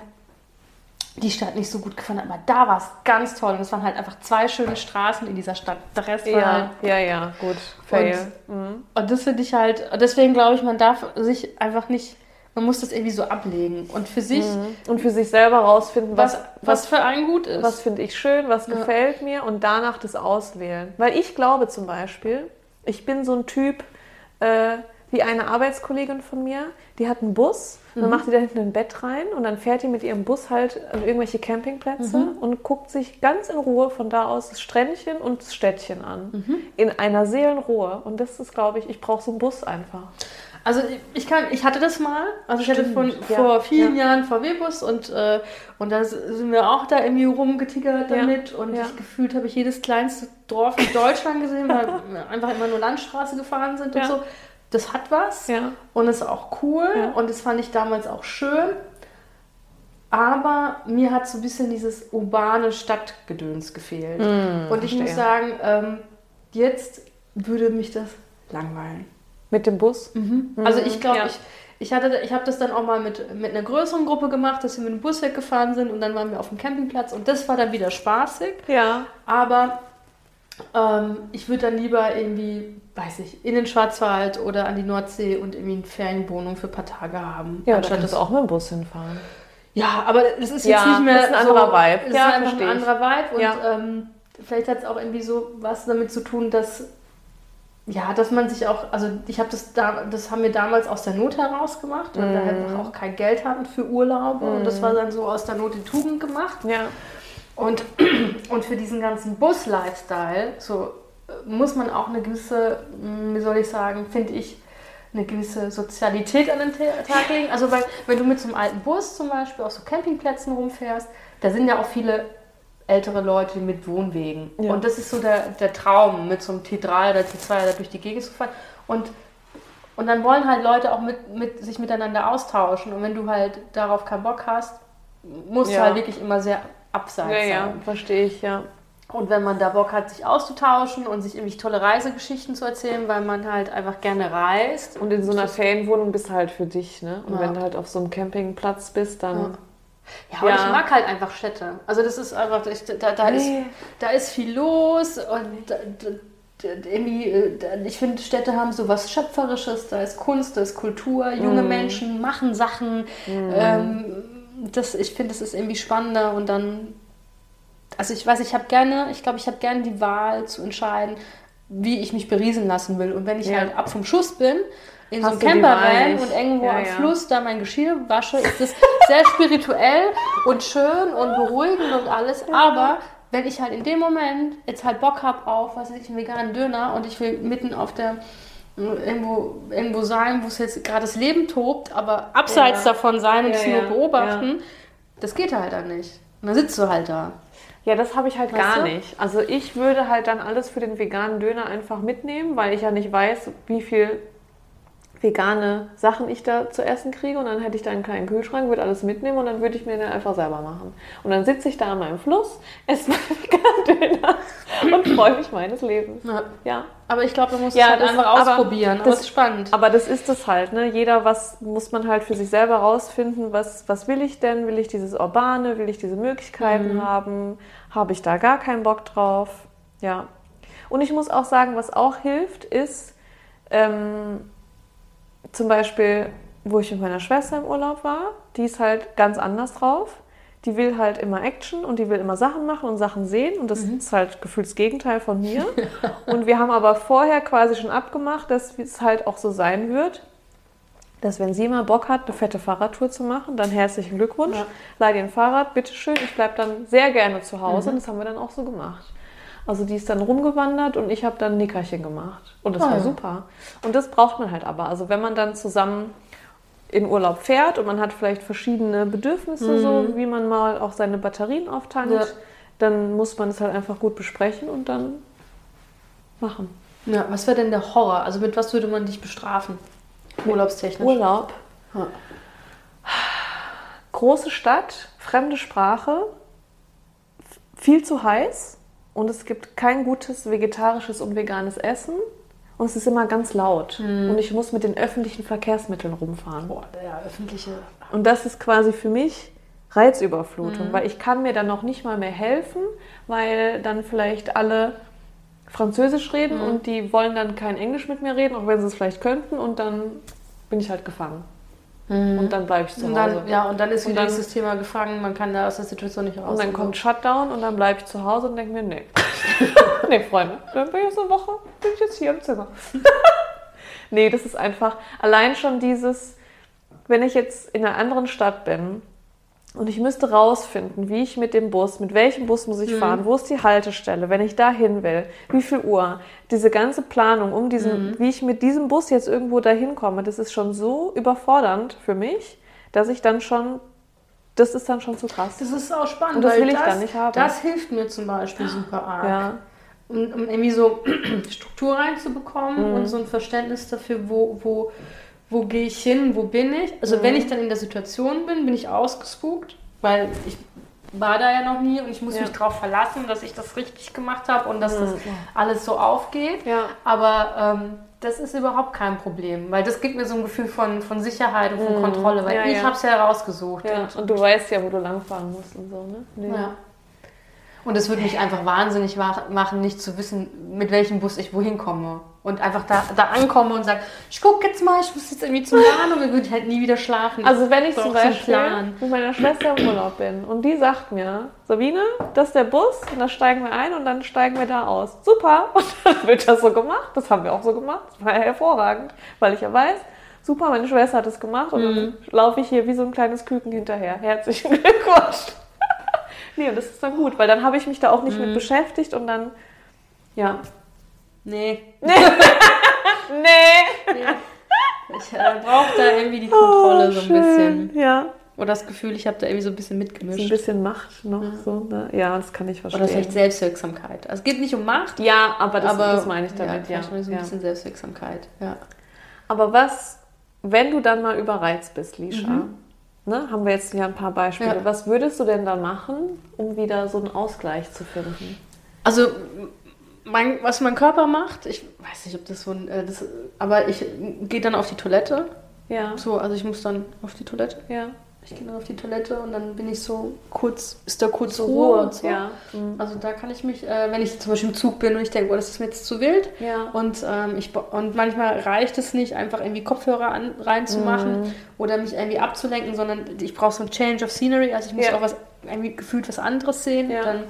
die Stadt nicht so gut gefallen, aber da war es ganz toll. Und es waren halt einfach zwei schöne Straßen in dieser Stadt. Der Rest war halt Ja, ja, ja, gut. Fail. Mhm. und das finde ich halt, deswegen glaube ich, man darf sich einfach nicht, man muss das irgendwie so ablegen und für sich, Und für sich selber rausfinden, was, was, was für einen gut ist. was finde ich schön, was Ja. gefällt mir und danach das auswählen. Weil ich glaube zum Beispiel, ich bin so ein Typ äh, wie eine Arbeitskollegin von mir, die hat einen Bus, Mhm. dann macht die da hinten ein Bett rein und dann fährt die mit ihrem Bus halt an irgendwelche Campingplätze Mhm. und guckt sich ganz in Ruhe von da aus das Strändchen und das Städtchen an. Mhm. In einer Seelenruhe. Und das ist, glaube ich, ich brauche so einen Bus einfach. Also ich- kann, ich hatte das mal, also ich hatte Stimmt, von, ja, vor vielen ja. Jahren VW-Bus und, äh, und da sind wir auch da irgendwie rumgetickert Ja, damit und ja. ich gefühlt habe ich jedes kleinste Dorf in Deutschland gesehen, weil <laughs> wir einfach immer nur Landstraße gefahren sind und so. Das hat was und ist auch cool und das fand ich damals auch schön. Aber mir hat so ein bisschen dieses urbane Stadtgedöns gefehlt. und ich muss verstehe. sagen, ähm, jetzt würde mich das langweilen. Mit dem Bus? Also ich glaube, ja. ich, ich hatte, ich habe das dann auch mal mit, mit einer größeren Gruppe gemacht, dass wir mit dem Bus weggefahren sind und dann waren wir auf dem Campingplatz und das war dann wieder spaßig. Ja. Aber ähm, ich würde dann lieber irgendwie, weiß ich, in den Schwarzwald oder an die Nordsee und irgendwie eine Ferienwohnung für ein paar Tage haben. Ja, anstatt anstatt das das auch mit dem Bus hinfahren. ja, aber es ist Ja, jetzt nicht mehr das ist ein so, anderer Vibe. Es Ja, ist einfach ein anderer Vibe und Ja. ähm, vielleicht hat es auch irgendwie so was damit zu tun, dass ja, dass man sich auch, also ich habe das da, das haben wir damals aus der Not heraus gemacht, weil wir Mhm. einfach auch kein Geld hatten für Urlaube und das war dann so aus der Not die Tugend gemacht. Ja. Und, <clears throat> und für diesen ganzen Bus-Lifestyle, so äh, muss man auch eine gewisse, mh, wie soll ich sagen, finde ich, eine gewisse Sozialität an den Ta- Tag legen. Also weil, wenn du mit so einem alten Bus zum Beispiel auf so Campingplätzen rumfährst, da sind ja auch viele ältere Leute mit Wohnwegen. Ja. Und das ist so der, der Traum, mit so einem T3 oder T2 da durch die Gegend zu fahren. Und, und dann wollen halt Leute auch mit, mit, sich miteinander austauschen. Und wenn du halt darauf keinen Bock hast, musst Ja. du halt wirklich immer sehr abseits Ja, sein. ja, verstehe ich, ja. Und wenn man da Bock hat, sich auszutauschen und sich irgendwie tolle Reisegeschichten zu erzählen, weil man halt einfach gerne reist. Und in so einer Ferienwohnung bist du halt für dich, ne? Und Ja. wenn du halt auf so einem Campingplatz bist, dann. Ja, und Ja. ich mag halt einfach Städte. Also das ist einfach, ich, da, da, ist, Nee. da ist viel los und da, äh, ich finde, Städte haben so was Schöpferisches, da ist Kunst, da ist Kultur, junge Mhm. Menschen machen Sachen. Ähm, das, ich finde, das ist irgendwie spannender und dann, also ich weiß, ich habe gerne, ich glaube, ich habe gerne die Wahl zu entscheiden, wie ich mich beriesen lassen will. Und wenn ich Ja. halt ab vom Schuss bin, in so Hast die Camper rein und irgendwo Ja, am ja. Fluss da mein Geschirr wasche, ist das sehr spirituell und schön und beruhigend und alles. Aber wenn ich halt in dem Moment jetzt halt Bock habe auf, was weiß ich, einen veganen Döner und ich will mitten auf der irgendwo, irgendwo sein, wo es jetzt gerade das Leben tobt, aber abseits Ja. davon sein und es nur beobachten, das geht halt dann nicht. Und dann sitzt du halt da. Ja, das habe ich halt Weißt gar du? nicht. Also ich würde halt dann alles für den veganen Döner einfach mitnehmen, weil ich ja nicht weiß, wie viel vegane Sachen ich da zu essen kriege. Und dann hätte ich da einen kleinen Kühlschrank, würde alles mitnehmen und dann würde ich mir den einfach selber machen. Und dann sitze ich da an meinem Fluss, esse meinen <laughs> Döner und freue mich meines Lebens. Ja. Ja. Aber ich glaube, man muss Ja, es halt das- einfach ausprobieren. Aber das- ist spannend. Aber das ist es halt, ne? Jeder, was muss man halt für sich selber rausfinden, was, was will ich denn? Will ich dieses Urbane, will ich diese Möglichkeiten haben? Habe ich da gar keinen Bock drauf? Ja. Und ich muss auch sagen, was auch hilft, ist ähm, zum Beispiel, wo ich mit meiner Schwester im Urlaub war, die ist halt ganz anders drauf. Die will halt immer Action und die will immer Sachen machen und Sachen sehen und das ist halt gefühlt das Gegenteil von mir. <laughs> und wir haben aber vorher quasi schon abgemacht, dass es halt auch so sein wird, dass wenn sie mal Bock hat, eine fette Fahrradtour zu machen, dann herzlichen Glückwunsch. Ja. Leih dir ein Fahrrad, bitteschön. Ich bleibe dann sehr gerne zu Hause und das haben wir dann auch so gemacht. Also die ist dann rumgewandert und ich habe dann ein Nickerchen gemacht. Und das Ah, war ja. super. Und das braucht man halt aber. Also wenn man dann zusammen in Urlaub fährt und man hat vielleicht verschiedene Bedürfnisse, so wie man mal auch seine Batterien auftankt, Ja. dann muss man es halt einfach gut besprechen und dann machen. Ja, was wäre denn der Horror? Also mit was würde man dich bestrafen? Urlaubstechnisch. Urlaub, Ja. große Stadt, fremde Sprache, viel zu heiß und es gibt kein gutes vegetarisches und veganes Essen und es ist immer ganz laut und ich muss mit den öffentlichen Verkehrsmitteln rumfahren. Boah, der öffentliche. Und das ist quasi für mich Reizüberflutung, weil ich kann mir dann noch nicht mal mehr helfen, weil dann vielleicht alle Französisch reden und die wollen dann kein Englisch mit mir reden, auch wenn sie es vielleicht könnten und dann bin ich halt gefangen. Und dann bleibe ich zu Hause. dann, ja, und dann ist wieder dieses Thema gefangen, man kann da aus der Situation nicht raus. Und dann kommt Shutdown und dann bleibe ich zu Hause und denke mir, nee. <laughs> nee, Freunde, dann bin ich jetzt eine Woche, bin ich jetzt hier im Zimmer. <laughs> nee, das ist einfach, allein schon dieses, wenn ich jetzt in einer anderen Stadt bin und ich müsste rausfinden, wie ich mit dem Bus, mit welchem Bus muss ich fahren, wo ist die Haltestelle, wenn ich da hin will, wie viel Uhr, diese ganze Planung um diesen, wie ich mit diesem Bus jetzt irgendwo dahin komme, das ist schon so überfordernd für mich, dass ich dann schon, das ist dann schon zu krass. Das ist auch spannend. Und das weil will ich dann nicht haben. Das hilft mir zum Beispiel super arg. Ja. Um, um irgendwie so <clears throat> Struktur reinzubekommen Mhm. und so ein Verständnis dafür, wo, wo, wo gehe ich hin, wo bin ich. Also Mhm. wenn ich dann in der Situation bin, bin ich ausgespukt, weil ich war da ja noch nie und ich muss Ja. mich darauf verlassen, dass ich das richtig gemacht habe und dass das alles so aufgeht. Ja. Aber ähm, das ist überhaupt kein Problem, weil das gibt mir so ein Gefühl von, von Sicherheit und von Kontrolle, weil Mhm. Ja, ich ja. habe es ja herausgesucht. Ja, Und, und du weißt ja, wo du langfahren musst und so, ne? Nee. ja. Und es würde mich einfach wahnsinnig wa- machen, nicht zu wissen, mit welchem Bus ich wohin komme. Und einfach da, da ankomme und sage, ich gucke jetzt mal, ich muss jetzt irgendwie zum Bahn und dann würde ich halt nie wieder schlafen. Also wenn ich zum Beispiel mit meiner Schwester im Urlaub bin und die sagt mir, Sabine, das ist der Bus und da steigen wir ein und dann steigen wir da aus. Super. <laughs> Und dann wird das so gemacht. Das haben wir auch so gemacht. Das war ja hervorragend, weil ich ja weiß, super, meine Schwester hat es gemacht und Mhm. dann laufe ich hier wie so ein kleines Küken hinterher. Herzlichen <laughs> Glückwunsch. Nee, und das ist dann gut, weil dann habe ich mich da auch Mhm. nicht mit beschäftigt und dann, ja. nee, Nee. <laughs> ich äh, brauche da irgendwie die Kontrolle so ein bisschen. Oh, Ja. Oder das Gefühl, ich habe da irgendwie so ein bisschen So ein mitgemischt. bisschen Macht noch so, ne? Ja, das kann ich verstehen. Oder vielleicht Selbstwirksamkeit. Also es geht nicht um Macht, ja, aber das, aber das meine ich damit, ja. vielleicht mal so ein ja. bisschen Selbstwirksamkeit. Ja. Aber was, wenn du dann mal überreizt bist, Lisha, ne, haben wir jetzt ja ein paar Beispiele. Ja. Was würdest du denn da machen, um wieder so einen Ausgleich zu finden? Also, mein, was mein Körper macht, ich weiß nicht, ob das so ein. Äh, das, aber ich gehe dann auf die Toilette. Ja. So, also ich muss dann auf die Toilette. Ja. Ich gehe dann auf die Toilette und dann bin ich so kurz, ist da kurz So Ruhe, Ruhe, und so. ja. Mhm. Also da kann ich mich, äh, wenn ich zum Beispiel im Zug bin und ich denke, oh, das ist mir jetzt zu wild. Ja. Und, ähm, ich, und manchmal reicht es nicht, einfach irgendwie Kopfhörer an, reinzumachen Mhm. oder mich irgendwie abzulenken, sondern ich brauche so ein Change of Scenery. Also ich muss Ja. auch was irgendwie gefühlt was anderes sehen. Ja. Dann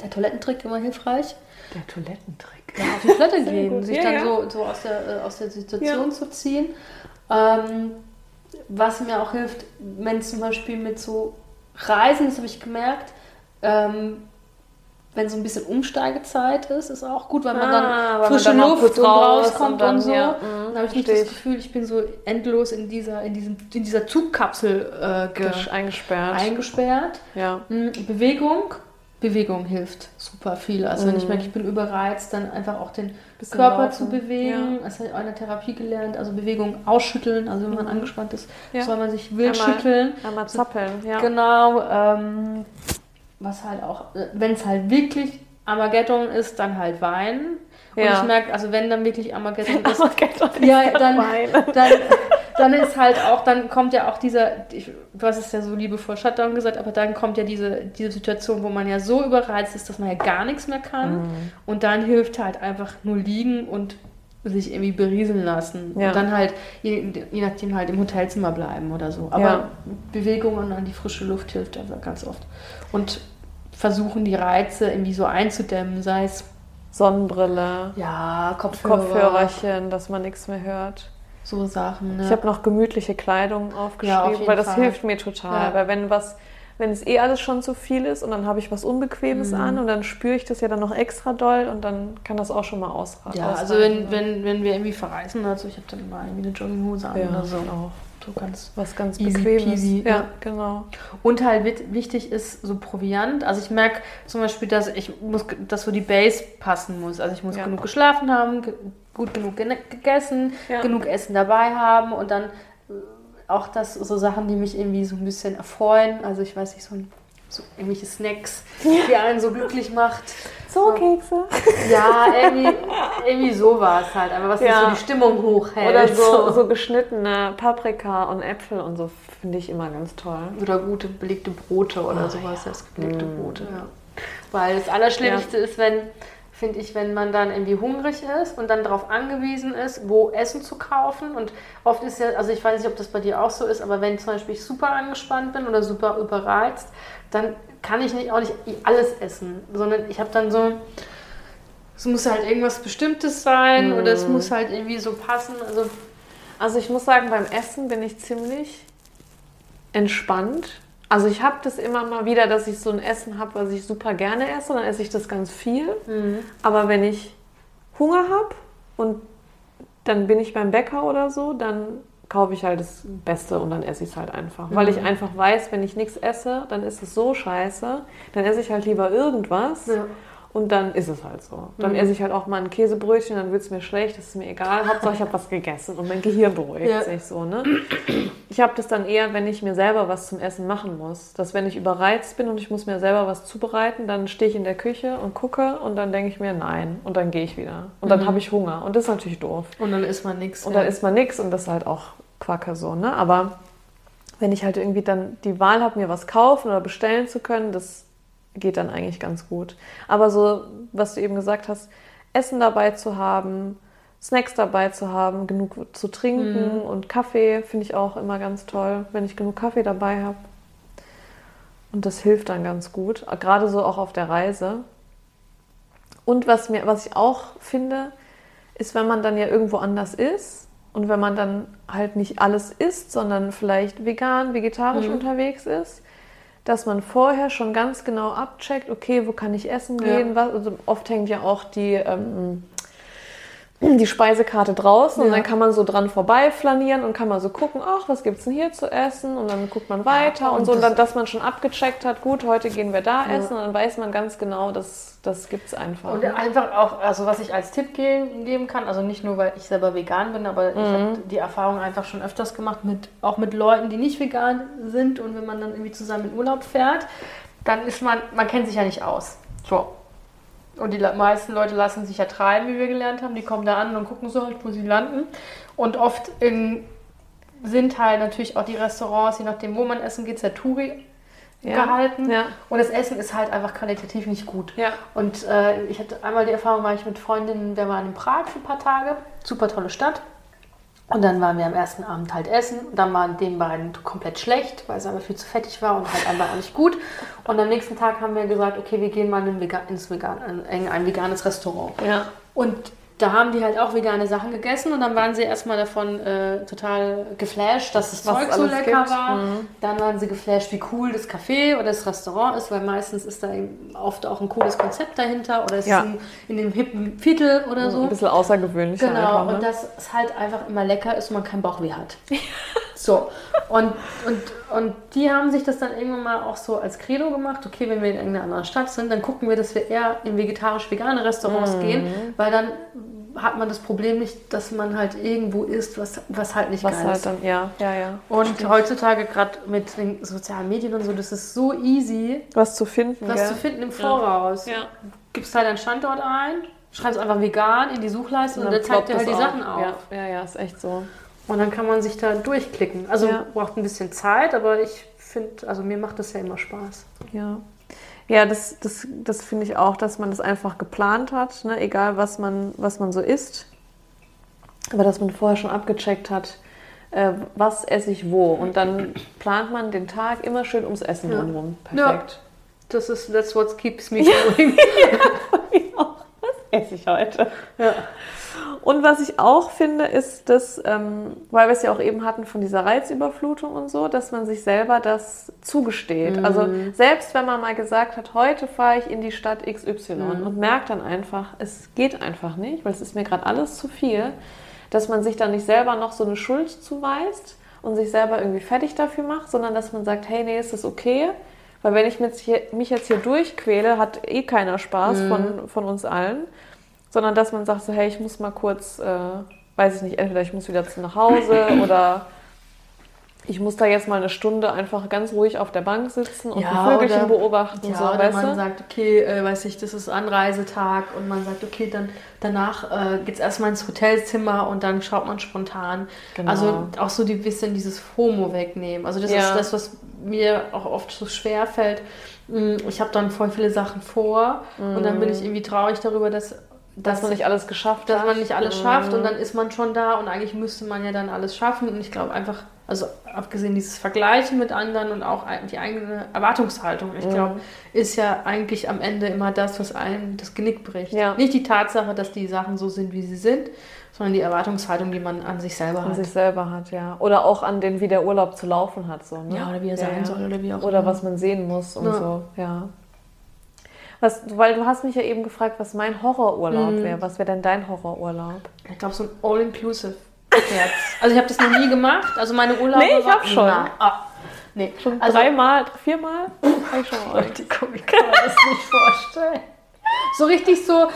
der Toilettentrick immer hilfreich. Der Toilettentrick. Ja, auf die Toilette <laughs> gehen, sich Ja, dann ja. so, so aus, der, äh, aus der Situation zu ziehen. Ähm, was mir auch hilft, wenn zum Beispiel mit so Reisen, das habe ich gemerkt, ähm, wenn so ein bisschen Umsteigezeit ist, ist auch gut, weil man Ah, dann weil man frische dann Luft und raus rauskommt und dann, und, so. ja, dann mhm, habe ich nicht verstehe das. Gefühl, ich bin so endlos in dieser, in diesem, in dieser Zugkapsel äh, Eingesperrt. eingesperrt. ja. Mm, Bewegung. Bewegung hilft super viel. Also wenn ich Mhm. merke, ich bin überreizt, dann einfach auch den Körper laufen. zu bewegen. Das habe ich auch in der Therapie gelernt. Also Bewegung ausschütteln. Also wenn man angespannt ist, Mhm. Ja. soll man sich wild Einmal- schütteln. Einmal zappeln, ja. Genau. Ähm, was halt auch, wenn es halt wirklich Armageddon ist, dann halt weinen. Und Ja. ich merke, also wenn dann wirklich Armageddon <laughs> ist, Armageddon ist ja, dann dann, weinen. dann, <laughs> dann ist halt auch, dann kommt ja auch dieser, ich, du hast es ja so liebevoll Shutdown gesagt, aber dann kommt ja diese, diese Situation, wo man ja so überreizt ist, dass man ja gar nichts mehr kann. Mhm. Und dann hilft halt einfach nur liegen und sich irgendwie berieseln lassen. Ja. Und dann halt, je, je nachdem, halt im Hotelzimmer bleiben oder so. Aber Ja. Bewegung und an die frische Luft hilft einfach ganz oft. Und versuchen, die Reize irgendwie so einzudämmen, sei es Sonnenbrille, ja, Kopfhörer, Kopfhörerchen, dass man nichts mehr hört. So Sachen. Ne? Ich habe noch gemütliche Kleidung aufgeschrieben, Ja, weil das Fall. hilft mir total. Ja. Weil wenn was, wenn es eh alles schon zu viel ist und dann habe ich was Unbequemes Mhm. an und dann spüre ich das ja dann noch extra doll und dann kann das auch schon mal ausraten. Ja, also wenn, wenn, wenn wir irgendwie verreisen, also ich habe dann immer irgendwie eine Jogginghose an ja, oder so. auch. So ganz. Was ganz Bequemes. ja, ja. genau. Und halt wichtig ist so Proviant. Also ich merke zum Beispiel, dass ich muss, dass so die Base passen muss. Also ich muss Ja. genug geschlafen haben, gut genug gegessen, Ja. genug Essen dabei haben und dann äh, auch das so Sachen, die mich irgendwie so ein bisschen erfreuen. Also ich weiß nicht, so so irgendwelche Snacks, die einen so glücklich macht. So, Kekse. Ja, irgendwie, irgendwie sowas halt, aber was Ja. so die Stimmung hochhält. Oder so, so geschnittene Paprika und Äpfel und so finde ich immer ganz toll. Oder gute belegte Brote oder Ah, sowas, selbstgelegte Brote. Ja. Weil das Allerschlimmste ist, wenn, finde ich, wenn man dann irgendwie hungrig ist und dann darauf angewiesen ist, wo Essen zu kaufen. Und oft ist ja, also ich weiß nicht, ob das bei dir auch so ist, aber wenn zum Beispiel ich super angespannt bin oder super überreizt, dann kann ich nicht, auch nicht alles essen, sondern ich habe dann so, es muss halt irgendwas Bestimmtes sein oder es muss halt irgendwie so passen. Also Also ich muss sagen, beim Essen bin ich ziemlich entspannt. Also ich habe das immer mal wieder, dass ich so ein Essen habe, was ich super gerne esse, dann esse ich das ganz viel. Aber wenn ich Hunger habe und dann bin ich beim Bäcker oder so, dann kaufe ich halt das Beste und dann esse ich es halt einfach. Weil ich einfach weiß, wenn ich nichts esse, dann ist es so scheiße. Dann esse ich halt lieber irgendwas. Ja. Und dann ist es halt so. Dann esse ich halt auch mal ein Käsebrötchen, dann wird es mir schlecht, das ist mir egal. <laughs> Hauptsache, ich habe was gegessen und mein Gehirn beruhigt Ja. sich so. Ne? Ich habe das dann eher, wenn ich mir selber was zum Essen machen muss. Dass wenn ich überreizt bin und ich muss mir selber was zubereiten, dann stehe ich in der Küche und gucke und dann denke ich mir nein und dann gehe ich wieder. Und dann habe ich Hunger und das ist natürlich doof. und dann isst man nichts. Und dann isst man nichts und das ist halt auch Quacke so, ne? Aber wenn ich halt irgendwie dann die Wahl habe, mir was kaufen oder bestellen zu können, das geht dann eigentlich ganz gut. Aber so, was du eben gesagt hast, Essen dabei zu haben, Snacks dabei zu haben, genug zu trinken und Kaffee finde ich auch immer ganz toll, wenn ich genug Kaffee dabei habe. Und das hilft dann ganz gut, gerade so auch auf der Reise. Und was, mir, was ich auch finde, ist, wenn man dann ja irgendwo anders ist und wenn man dann halt nicht alles isst, sondern vielleicht vegan, vegetarisch unterwegs ist, dass man vorher schon ganz genau abcheckt, okay, wo kann ich essen Ja. gehen? Was, also oft hängt ja auch die, ähm, die Speisekarte draußen und Ja. dann kann man so dran vorbei flanieren und kann mal so gucken, ach, was gibt's denn hier zu essen? Und dann guckt man weiter und, und so, und dann, dass man schon abgecheckt hat, gut, heute gehen wir da essen und dann weiß man ganz genau, das, das gibt's einfach. Und einfach auch, also was ich als Tipp ge- geben kann, also nicht nur, weil ich selber vegan bin, aber ich habe die Erfahrung einfach schon öfters gemacht, mit, auch mit Leuten, die nicht vegan sind und wenn man dann irgendwie zusammen in Urlaub fährt, dann ist man, man kennt sich ja nicht aus. So. Und die meisten Leute lassen sich ja treiben, wie wir gelernt haben. Die kommen da an und gucken so halt, wo sie landen. Und oft in, sind halt natürlich auch die Restaurants, je nachdem, wo man essen geht, sehr Touri Ja, gehalten. ja. Und das Essen ist halt einfach qualitativ nicht gut. Ja. Und äh, ich hatte einmal die Erfahrung, war ich mit Freundinnen, wir waren in Prag für ein paar Tage, super tolle Stadt. Und dann waren wir am ersten Abend halt essen. Und dann waren den beiden komplett schlecht, weil es einfach viel zu fettig war und halt einfach auch nicht gut. Und am nächsten Tag haben wir gesagt, okay, wir gehen mal in ein, Vegan, ins Vegan, in ein veganes Restaurant. Ja. Und da haben die halt auch vegane Sachen gegessen und dann waren sie erstmal davon äh, total geflasht, dass das Was Zeug so lecker gibt. war. Mhm. Dann waren sie geflasht, wie cool das Café oder das Restaurant ist, weil meistens ist da eben oft auch ein cooles Konzept dahinter oder es Ja. ist in, in dem hippen Viertel oder Ein so. bisschen außergewöhnlicher Genau, einfach. Ne? und dass es halt einfach immer lecker ist und man keinen Bauchweh hat. <laughs> so, und, und, und die haben sich das dann irgendwann mal auch so als Credo gemacht, okay, wenn wir in irgendeiner anderen Stadt sind, dann gucken wir, dass wir eher in vegetarisch-vegane Restaurants Mhm. gehen, weil dann hat man das Problem nicht, dass man halt irgendwo isst, was, was halt nicht Was geil halt ist. dann, ja, ja, ja. Und heutzutage gerade mit den sozialen Medien und so, das ist so easy, Was zu finden, was gell? zu finden im Voraus. Ja. Gibst halt deinen Standort ein, schreibst einfach vegan in die Suchleiste und, der zeigt ploppt dir halt die Sachen auf. Ja, ja, ja, ist echt so. Und dann kann man sich da durchklicken. Also Ja. braucht ein bisschen Zeit, aber ich finde, also mir macht das ja immer Spaß. Ja. Ja, das, das, das finde ich auch, dass man das einfach geplant hat, ne? egal was man, was man so isst. Aber dass man vorher schon abgecheckt hat, äh, was esse ich wo. Und dann plant man den Tag immer schön ums Essen Ja. drumherum. Perfekt. Das ist that's what keeps me going. <laughs> Was esse ich heute? ja. Und was ich auch finde, ist, dass, ähm, weil wir es ja auch eben hatten von dieser Reizüberflutung und so, dass man sich selber das zugesteht. Also selbst wenn man mal gesagt hat, heute fahre ich in die Stadt XY und merkt dann einfach, es geht einfach nicht, weil es ist mir gerade alles zu viel, dass man sich dann nicht selber noch so eine Schuld zuweist und sich selber irgendwie fertig dafür macht, sondern dass man sagt, hey, nee, ist okay. Weil wenn ich mich jetzt hier, mich jetzt hier durchquäle, hat eh keiner Spaß von, von uns allen sondern dass man sagt so, hey, ich muss mal kurz, äh, weiß ich nicht, entweder ich muss wieder zu nach Hause <clears throat> oder ich muss da jetzt mal eine Stunde einfach ganz ruhig auf der Bank sitzen und Ja, die Vögelchen oder- beobachten. Ja, so, oder weißt man du? sagt, okay, äh, weiß ich, das ist Anreisetag und man sagt, okay, dann danach äh, geht es erstmal ins Hotelzimmer und dann schaut man spontan. Genau. Also auch so die bisschen dieses FOMO wegnehmen. Also das Ja. ist das, was mir auch oft so schwer fällt. Mm, Ich habe dann voll viele Sachen vor und dann bin ich irgendwie traurig darüber, dass, dass man nicht alles geschafft dass hat. man nicht alles Mhm. schafft und dann ist man schon da und eigentlich müsste man ja dann alles schaffen und ich glaube einfach, also abgesehen dieses Vergleichen mit anderen und auch die eigene Erwartungshaltung, ich Mhm. glaube, ist ja eigentlich am Ende immer das, was einem das Genick bricht. Ja. Nicht die Tatsache, dass die Sachen so sind, wie sie sind, sondern die Erwartungshaltung, die man an sich selber an hat. sich selber hat, ja. Oder auch an den, wie der Urlaub zu laufen hat. So, ne? Ja, oder wie er sein soll oder wie auch Oder immer. was man sehen muss und Ja. so, ja. Was, weil du hast mich ja eben gefragt, was mein Horrorurlaub Mhm. wäre. Was wäre denn dein Horrorurlaub? Ich glaube, so ein All-Inclusive. Also ich habe das noch nie gemacht. Also meine Urlaube Nee, ich war- hab schon. Na, ah, nee. Schon Also- dreimal, viermal? Ich schon mal. Die Komik kann man das nicht vorstellen. So richtig so,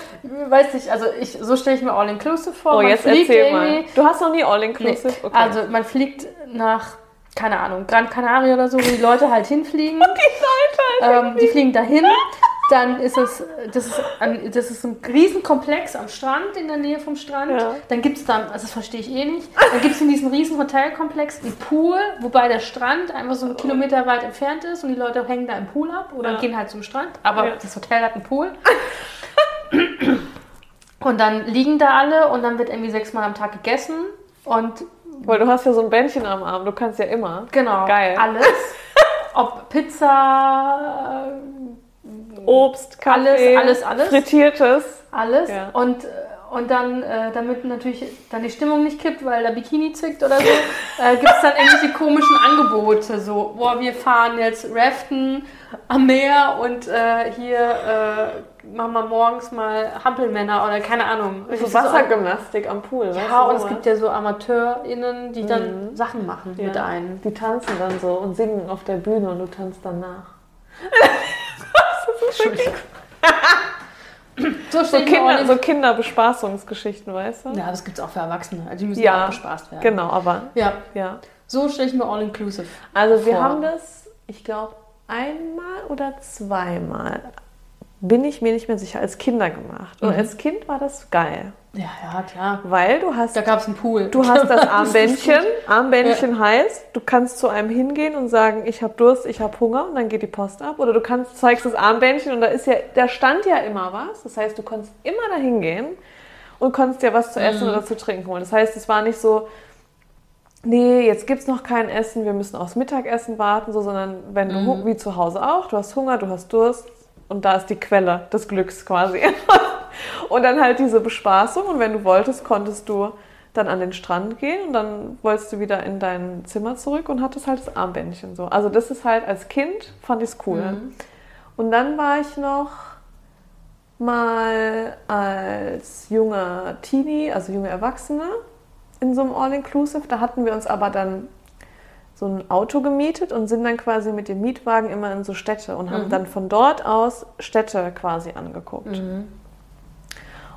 weiß ich, also ich, so stelle ich mir All-Inclusive vor. Oh, Man jetzt erzähl mal. Du hast noch nie Nee, All-Inclusive? Okay. Also man fliegt nach, keine Ahnung, Gran Canaria oder so, wo die Leute halt hinfliegen. <laughs> die Leute ähm, die fliegen dahin. Dann ist es, das ist, ein, das ist ein Riesenkomplex am Strand, in der Nähe vom Strand. Ja. Dann gibt es da, also das verstehe ich eh nicht, dann gibt es in diesem riesen Hotelkomplex einen Pool, wobei der Strand einfach so einen Kilometer weit entfernt ist und die Leute hängen da im Pool ab oder Ja. gehen halt zum Strand. Aber Ja. das Hotel hat einen Pool. Und dann liegen da alle und dann wird irgendwie sechsmal am Tag gegessen und Weil du hast ja so ein Bändchen am Arm, du kannst ja immer. genau, Geil. alles. <laughs> Ob Pizza, Obst, Kaffee, Alles, alles, alles. Frittiertes. alles. Ja. Und, äh, und dann, äh, damit natürlich dann die Stimmung nicht kippt, weil der Bikini zickt oder so, äh, gibt es dann irgendwelche komischen Angebote. So, boah, wir fahren jetzt Raften am Meer und äh, hier äh, machen wir morgens mal Hampelmänner oder keine Ahnung. So So Wassergymnastik am Pool. weißt Ja, du, und es gibt ja so AmateurInnen, die dann Sachen machen mit Ja. einem. Die tanzen dann so und singen auf der Bühne und du tanzt dann nach. <laughs> Entschuldigung. So So, Kinder, so Kinderbespaßungsgeschichten, weißt du? Ja, das gibt es auch für Erwachsene. Also die müssen Ja, auch bespaßt werden. Genau, aber Ja, ja. so stelle ich mir All-Inclusive. Also wir Vor. haben das, ich glaube, einmal oder zweimal, bin ich mir nicht mehr sicher, als Kinder gemacht. Und als Kind war das geil, Ja, ja, klar. weil du hast Da gab es einen Pool. Du hast das <laughs> Armbändchen. Armbändchen heißt, du kannst zu einem hingehen und sagen, ich habe Durst, ich habe Hunger und dann geht die Post ab. Oder du kannst zeigst das Armbändchen und da ist ja, da stand ja immer was. Das heißt, du konntest immer da hingehen und konntest dir was zu essen Mhm. oder zu trinken holen. Das heißt, es war nicht so, nee, jetzt gibt's noch kein Essen, wir müssen aufs Mittagessen warten, so, sondern wenn du, Mhm. wie zu Hause auch, du hast Hunger, du hast Durst und da ist die Quelle des Glücks quasi. <laughs> und dann halt diese Bespaßung und wenn du wolltest, konntest du dann an den Strand gehen und dann wolltest du wieder in dein Zimmer zurück und hattest halt das Armbändchen so. Also das ist halt als Kind, fand ich es cool. Mhm. Und dann war ich noch mal als junger Teenie, also junge Erwachsene, in so einem All-Inclusive. Da hatten wir uns aber dann so ein Auto gemietet und sind dann quasi mit dem Mietwagen immer in so Städte und haben dann von dort aus Städte quasi angeguckt.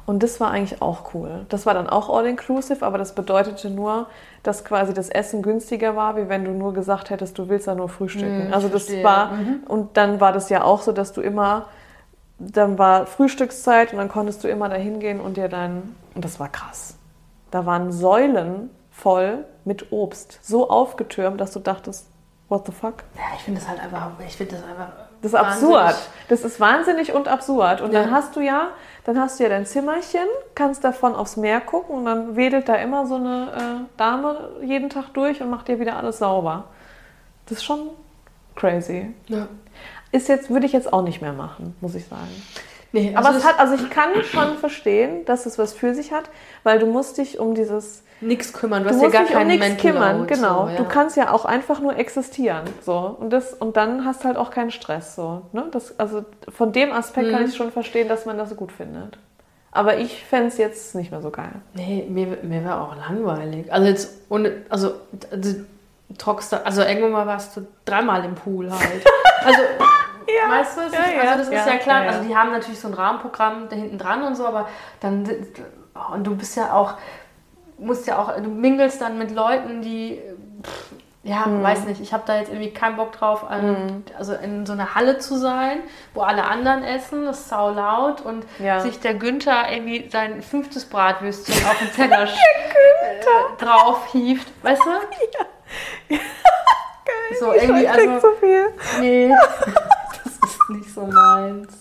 Und das war eigentlich auch cool. Das war dann auch all-inclusive, aber das bedeutete nur, dass quasi das Essen günstiger war, wie wenn du nur gesagt hättest, du willst da nur frühstücken. Hm, also das verstehe. war, Mhm. und dann war das ja auch so, dass du immer, dann war Frühstückszeit und dann konntest du immer da hingehen und dir dann, und das war krass. Da waren Säulen voll mit Obst, so aufgetürmt, dass du dachtest, what the fuck? Ja, ich finde das halt einfach, ich finde das einfach. Das ist absurd. Das ist wahnsinnig und absurd. Und dann Ja. hast du ja, dann hast du ja dein Zimmerchen, kannst davon aufs Meer gucken und dann wedelt da immer so eine äh, Dame jeden Tag durch und macht dir wieder alles sauber. Das ist schon crazy. Ja. Ist jetzt, würde ich jetzt auch nicht mehr machen, muss ich sagen. Nee, Aber also es hat, also ich kann schon verstehen, dass es was für sich hat, weil du musst dich um dieses nichts kümmern. Du, Du hast ja gar dich um keinen nichts Mental kümmern, genau. So, ja. Du kannst ja auch einfach nur existieren, so und das und dann hast halt auch keinen Stress, so. Ne? Das, also von dem Aspekt Mhm. kann ich schon verstehen, dass man das gut findet. Aber ich fände es jetzt nicht mehr so geil. Nee, mir, mir wäre auch langweilig. Also jetzt ohne, also, also trockst du, also irgendwann mal warst du dreimal im Pool halt. <laughs> Also, weißt du, es ja, ist, ja, also das ist ja, ja klar. ja, ja. Also die haben natürlich so ein Rahmenprogramm da hinten dran und so, aber dann, und du bist ja auch, musst ja auch, du mingelst dann mit Leuten, die pff, ja, Mhm. weiß nicht, ich habe da jetzt irgendwie keinen Bock drauf, an, also in so einer Halle zu sein, wo alle anderen essen, das ist sau laut und Ja. sich der Günther irgendwie sein fünftes Bratwürstchen auf den <laughs> Teller äh, drauf hieft, weißt du? <laughs> Ja. So, irgendwie, also, so viel. nee, <laughs> das ist nicht so meins.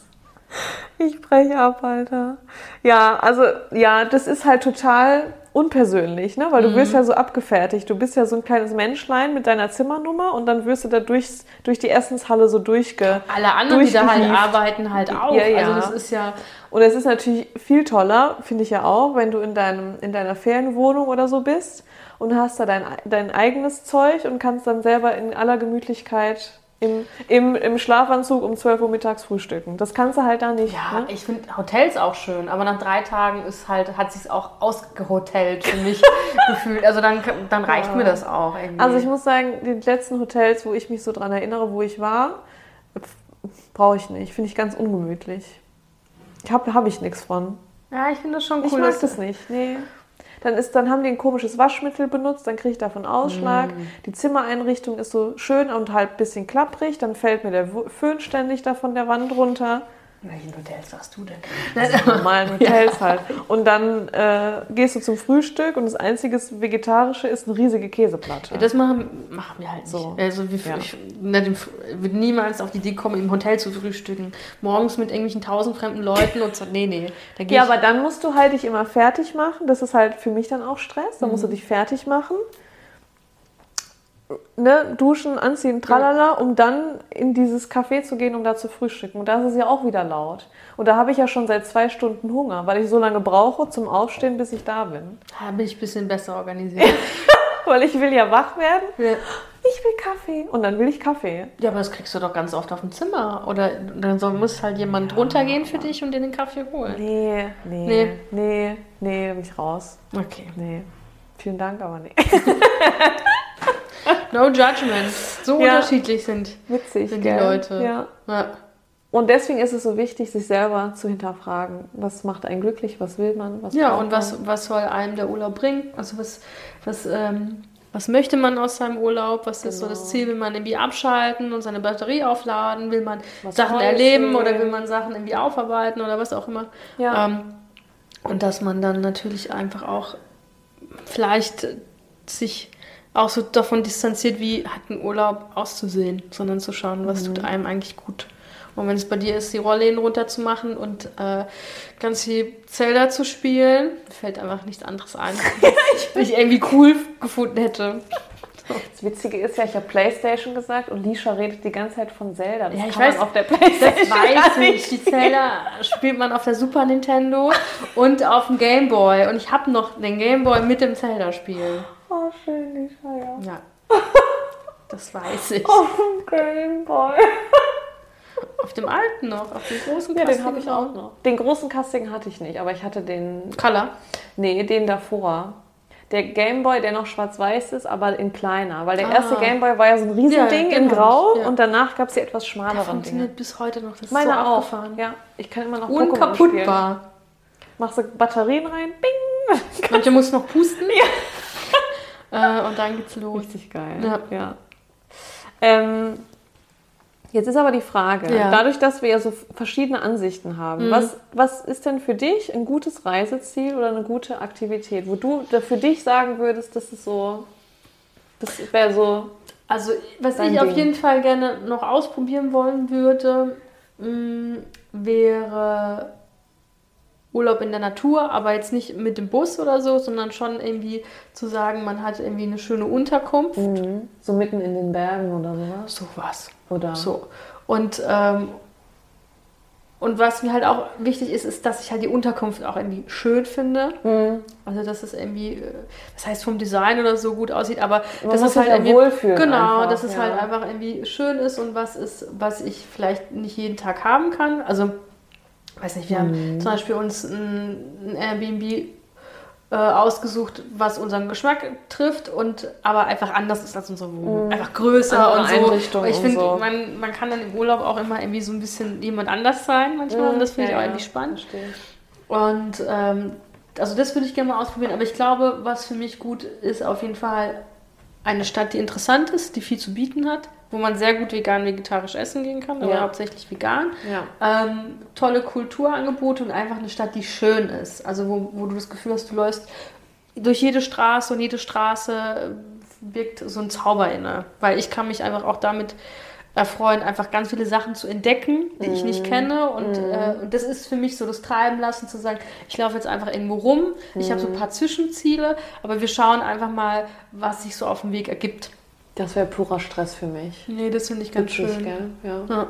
Ich breche ab, Alter. Ja, also, ja, das ist halt total unpersönlich, ne? Weil du wirst ja so abgefertigt. Du bist ja so ein kleines Menschlein mit deiner Zimmernummer und dann wirst du da durchs, durch die Essenshalle so durchge... Alle anderen, die da halt arbeiten, halt auch. Ja, ja. Also das ist ja, Und es ist natürlich viel toller, finde ich ja auch, wenn du in, deinem, in deiner Ferienwohnung oder so bist und hast da dein, dein eigenes Zeug und kannst dann selber in aller Gemütlichkeit im, im, im Schlafanzug um 12 Uhr mittags frühstücken. Das kannst du halt da nicht. ja, ne? ich finde Hotels auch schön, aber nach drei Tagen ist halt, hat sich's auch ausgehotelt für mich <laughs> gefühlt. Also dann, dann reicht Ja. mir das auch irgendwie. Also ich muss sagen, die letzten Hotels, wo ich mich so dran erinnere, wo ich war, brauche ich nicht. Finde ich ganz ungemütlich. Habe hab ich nichts von. ja, ich finde das schon cool. Ich mag das nicht. Nee. Dann, ist, dann haben die ein komisches Waschmittel benutzt, dann kriege ich davon Ausschlag. Mm. Die Zimmereinrichtung ist so schön und halt ein bisschen klapprig. Dann fällt mir der Föhn ständig da von der Wand runter. In welchen Hotels warst du denn? In normalen Hotels halt. Und dann äh, gehst du zum Frühstück und das einzige Vegetarische ist eine riesige Käseplatte. Ja, das machen, machen wir halt nicht. So. Also wir, Ja. ich würde niemals auf die Idee kommen, im Hotel zu frühstücken. Morgens mit irgendwelchen tausend fremden Leuten und so. Nee, nee. Ja, aber dann musst du halt dich immer fertig machen. Das ist halt für mich dann auch Stress. Dann musst Mhm. du dich fertig machen. Ne, duschen, anziehen, tralala, um dann in dieses Café zu gehen, um da zu frühstücken. Und da ist es ja auch wieder laut. Und da habe ich ja schon seit zwei Stunden Hunger, weil ich so lange brauche zum Aufstehen, bis ich da bin. da bin ich ein bisschen besser organisiert. <laughs> Weil ich will ja wach werden. ja. Ich will Kaffee. Und dann will ich Kaffee. Ja, aber das kriegst du doch ganz oft auf dem Zimmer. Oder dann soll, muss halt jemand runtergehen für dich und dir den Kaffee holen. Nee, nee, Nee. nee, nee, da bin ich raus. Okay. Nee. Vielen Dank, aber nee. <laughs> <laughs> No judgment. So Ja. unterschiedlich sind, Witzig, sind die gell? Leute. Ja. Ja. Und deswegen ist es so wichtig, sich selber zu hinterfragen. Was macht einen glücklich? Was will man? Was Ja, und was, was soll einem der Urlaub bringen? Also was, was, ähm, was möchte man aus seinem Urlaub? Was ist so Genau. das Ziel? Will man irgendwie abschalten und seine Batterie aufladen? Will man Was Sachen erleben oder will man Sachen irgendwie aufarbeiten oder was auch immer? Ja. Ähm, und dass man dann natürlich einfach auch vielleicht sich auch so davon distanziert, wie hat ein Urlaub auszusehen, sondern zu schauen, was Mhm. tut einem eigentlich gut. Und wenn es bei dir ist, die Rollläden runterzumachen und äh, ganz viel Zelda zu spielen, fällt einfach nichts anderes ein, <laughs> was ich irgendwie cool gefunden hätte. Das Witzige ist ja, ich habe Playstation gesagt und Lisha redet die ganze Zeit von Zelda. Das Ja, ich kann weiß. man auf der Das Playstation weiß gar ich. Die Zelda spielt man auf der Super Nintendo und auf dem Game Boy. Und ich habe noch den Game Boy mit dem Zelda-Spiel. Oh, schön, Lisha, ja. Ja. <laughs> Das weiß ich. Auf dem Gameboy. <laughs> Auf dem alten noch, auf dem großen Ja, den habe ich auch noch. Den großen Kastigen hatte ich nicht, aber ich hatte den, Color. nee, den davor. Der Gameboy, der noch schwarz-weiß ist, aber in kleiner. Weil der Ah. erste Gameboy war ja so ein Riesending Ja, in den Grau ich, ja. und danach gab es die etwas Der schmaleren Dinge. funktioniert bis heute noch. Das ist Meine so auch. abgefahren. Ja, ich kann immer noch Pokémon spielen. Unkaputtbar. Machst du Batterien rein, bing. Manche <laughs> muss noch pusten. Äh, und dann geht's los. Richtig geil. Ja. ja. Ähm, jetzt ist aber die Frage, Ja. dadurch, dass wir ja so verschiedene Ansichten haben, Mhm. was, was ist denn für dich ein gutes Reiseziel oder eine gute Aktivität, wo du für dich sagen würdest, das ist so, das wäre so, Also, was ich auf Ding. jeden Fall gerne noch ausprobieren wollen würde, mh, wäre Urlaub in der Natur, aber jetzt nicht mit dem Bus oder so, sondern schon irgendwie zu sagen, man hat irgendwie eine schöne Unterkunft. so mitten in den Bergen oder sowas. Sowas. Oder So. Und, ähm, und was mir halt auch wichtig ist, ist, dass ich halt die Unterkunft auch irgendwie schön finde. Mhm. Also, dass es irgendwie, äh, das heißt vom Design oder so gut aussieht, aber Man dass es halt irgendwie, wohlfühlen genau, einfach, dass es ja. halt einfach irgendwie schön ist und was ist, was ich vielleicht nicht jeden Tag haben kann. Also, weiß nicht, wir Mhm. haben zum Beispiel uns ein, ein Airbnb äh, ausgesucht, was unseren Geschmack trifft und aber einfach anders ist als unsere Wohnung. Einfach größer Mhm. Und so. Ich finde, so. man, man kann dann im Urlaub auch immer irgendwie so ein bisschen jemand anders sein manchmal und das finde ich Ja, auch ja, irgendwie spannend. verstehe. Und ähm, also das würde ich gerne mal ausprobieren, aber ich glaube, was für mich gut ist, auf jeden Fall eine Stadt, die interessant ist, die viel zu bieten hat, wo man sehr gut vegan, vegetarisch essen gehen kann, aber Ja. hauptsächlich vegan. Ja. Ähm, tolle Kulturangebote und einfach eine Stadt, die schön ist. Also wo, wo du das Gefühl hast, du läufst durch jede Straße und jede Straße äh, birgt so ein Zauber inne. Weil ich kann mich einfach auch damit erfreuen, einfach ganz viele Sachen zu entdecken, die ich nicht kenne. Und, äh, und das ist für mich so das Treiben lassen, zu sagen, ich laufe jetzt einfach irgendwo rum, ich habe so ein paar Zwischenziele, aber wir schauen einfach mal, was sich so auf dem Weg ergibt. Das wäre purer Stress für mich. Nee, das finde ich ganz Witzig, schön. gell? Ja. Ja.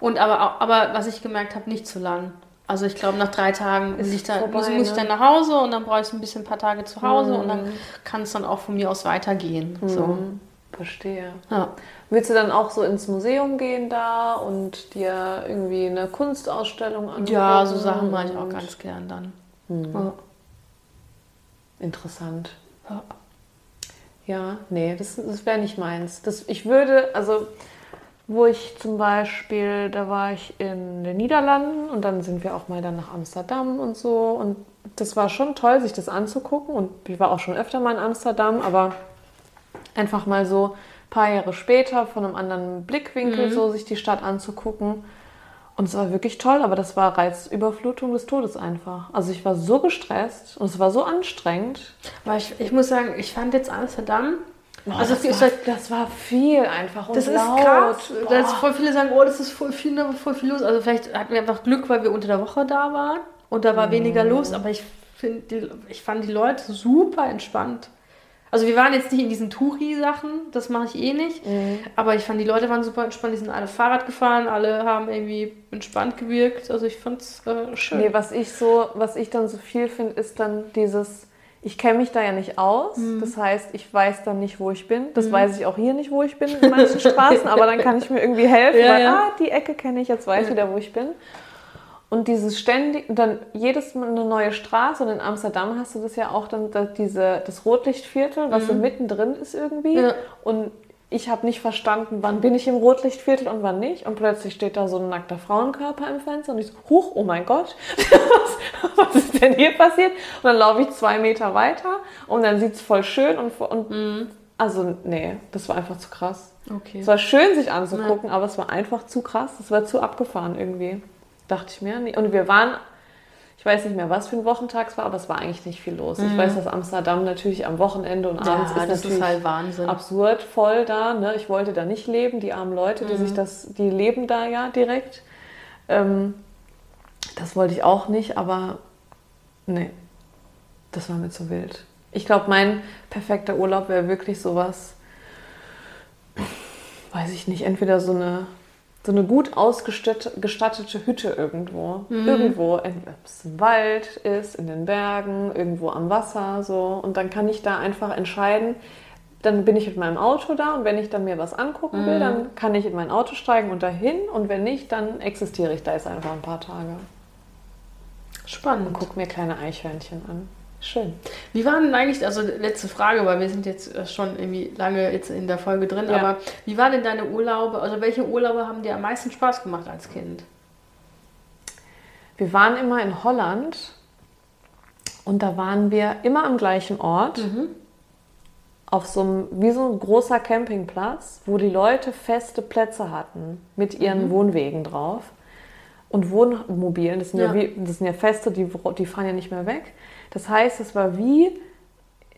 Und aber, aber was ich gemerkt habe, nicht zu lang. Also ich glaube, nach drei Tagen muss ich, da, vorbei, muss, muss ich ne? dann nach Hause und dann brauche ich ein bisschen ein paar Tage zu Hause und Mhm. dann kann es dann auch von mir aus weitergehen. So. Mhm. Verstehe. Ja. Willst du dann auch so ins Museum gehen da und dir irgendwie eine Kunstausstellung angucken? ja, so Sachen mache ich auch Und- ganz gern dann. Hm. Ja. Interessant. Ja. Ja, nee, das, das wäre nicht meins. Das, ich würde, also wo ich zum Beispiel, da war ich in den Niederlanden und dann sind wir auch mal dann nach Amsterdam und so. Und das war schon toll, sich das anzugucken. Und ich war auch schon öfter mal in Amsterdam, aber einfach mal so ein paar Jahre später von einem anderen Blickwinkel so sich die Stadt anzugucken und es war wirklich toll, aber das war Reizüberflutung des Todes einfach. Also ich war so gestresst und es war so anstrengend. Aber ich, ich muss sagen, ich fand jetzt Amsterdam. also das, ist war, halt, das war viel einfach und das ist laut. krass. Boah. Dass voll viele sagen, oh, das ist voll viel, voll viel los. Also vielleicht hatten wir einfach Glück, weil wir unter der Woche da waren und da war Mhm. weniger los. Aber ich finde, die- ich fand die Leute super entspannt. Also wir waren jetzt nicht in diesen Touri-Sachen, das mache ich eh nicht. Mhm. Aber ich fand, die Leute waren super entspannt. Die sind alle Fahrrad gefahren, alle haben irgendwie entspannt gewirkt. Also ich fand es äh, schön. Nee, was ich so, was ich dann so viel finde, ist dann dieses, ich kenne mich da ja nicht aus. Mhm. Das heißt, ich weiß dann nicht, wo ich bin. Das weiß ich auch hier nicht, wo ich bin in manchen Straßen, aber dann kann ich mir irgendwie helfen, <laughs> Ja, weil, ja. ah, die Ecke kenne ich, jetzt weiß ich wieder, wo ich bin. Und dieses ständig, dann jedes Mal eine neue Straße und in Amsterdam hast du das ja auch dann da, diese, das Rotlichtviertel, was so mittendrin ist irgendwie. Mhm. Ja. Und ich habe nicht verstanden, wann bin ich im Rotlichtviertel und wann nicht. Und plötzlich steht da so ein nackter Frauenkörper im Fenster und ich so, huch, oh mein Gott, <laughs> was, ist denn hier passiert? Und dann laufe ich zwei Meter weiter und dann sieht es voll schön und, und also nee, das war einfach zu krass. okay. Es war schön, sich anzugucken, aber es war einfach zu krass. Es war zu abgefahren irgendwie. Dachte ich mir. Nee. Und wir waren, ich weiß nicht mehr, was für ein Wochentag es war, aber es war eigentlich nicht viel los. Ich weiß, dass Amsterdam natürlich am Wochenende und abends ja, ist das natürlich ist halt Wahnsinn. absurd voll da. Ne? Ich wollte da nicht leben. Die armen Leute, die sich das, die leben da ja direkt. Ähm, das wollte ich auch nicht, aber nee, das war mir zu wild. Ich glaube, mein perfekter Urlaub wäre wirklich sowas, weiß ich nicht, entweder so eine, so eine gut ausgestattete Hütte irgendwo. Irgendwo, entweder ob es im Wald ist, in den Bergen, irgendwo am Wasser, so. Und dann kann ich da einfach entscheiden, dann bin ich mit meinem Auto da und wenn ich dann mir was angucken will, dann kann ich in mein Auto steigen und dahin und wenn nicht, dann existiere ich da jetzt einfach ein paar Tage und Spannend. gucke mir kleine Eichhörnchen an. Schön. Wie waren denn eigentlich, also letzte Frage, weil wir sind jetzt äh, schon irgendwie lange jetzt in der Folge drin, Ja. aber wie waren denn deine Urlaube, also welche Urlaube haben dir am meisten Spaß gemacht als Kind? Wir waren immer in Holland und da waren wir immer am gleichen Ort. Auf so einem, wie so ein großer Campingplatz, wo die Leute feste Plätze hatten mit ihren Wohnwegen drauf. Und Wohnmobilen, das sind ja, Ja. wie, das sind ja feste, die, die fahren ja nicht mehr weg. Das heißt, es war wie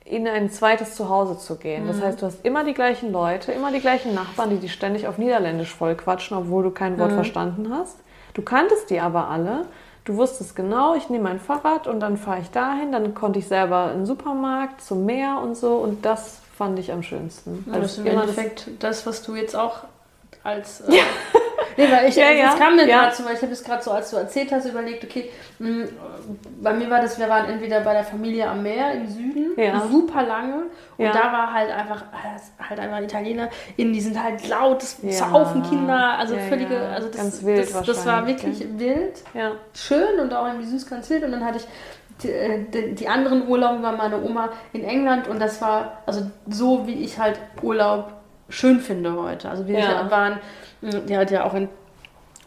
in ein zweites Zuhause zu gehen. Das heißt, du hast immer die gleichen Leute, immer die gleichen Nachbarn, die dich ständig auf Niederländisch voll quatschen, obwohl du kein Wort verstanden hast. Du kanntest die aber alle. Du wusstest genau, ich nehme mein Fahrrad und dann fahre ich dahin. Dann konnte ich selber in den Supermarkt, zum Meer und so. Und das fand ich am schönsten. Also das ist im immer das- Endeffekt das, was du jetzt auch als. Äh, Nee, weil ich, Ja, das ja, kam mir ja. gerade so, weil ich habe es gerade so, als du erzählt hast, überlegt, okay, mh, bei mir war das, wir waren entweder bei der Familie am Meer im Süden, Ja. super lange, und da war halt einfach, halt einfach Italiener, in, die sind halt laut, das Ja. saufen Kinder, also völlige, also das, Ganz wild das, das war wirklich wild, schön und auch irgendwie süß, ganz wild. Und dann hatte ich die, äh, die, anderen Urlaube war meine Oma in England und das war also so, wie ich halt Urlaub schön finde heute. Also wir Ja. waren, die hat ja auch in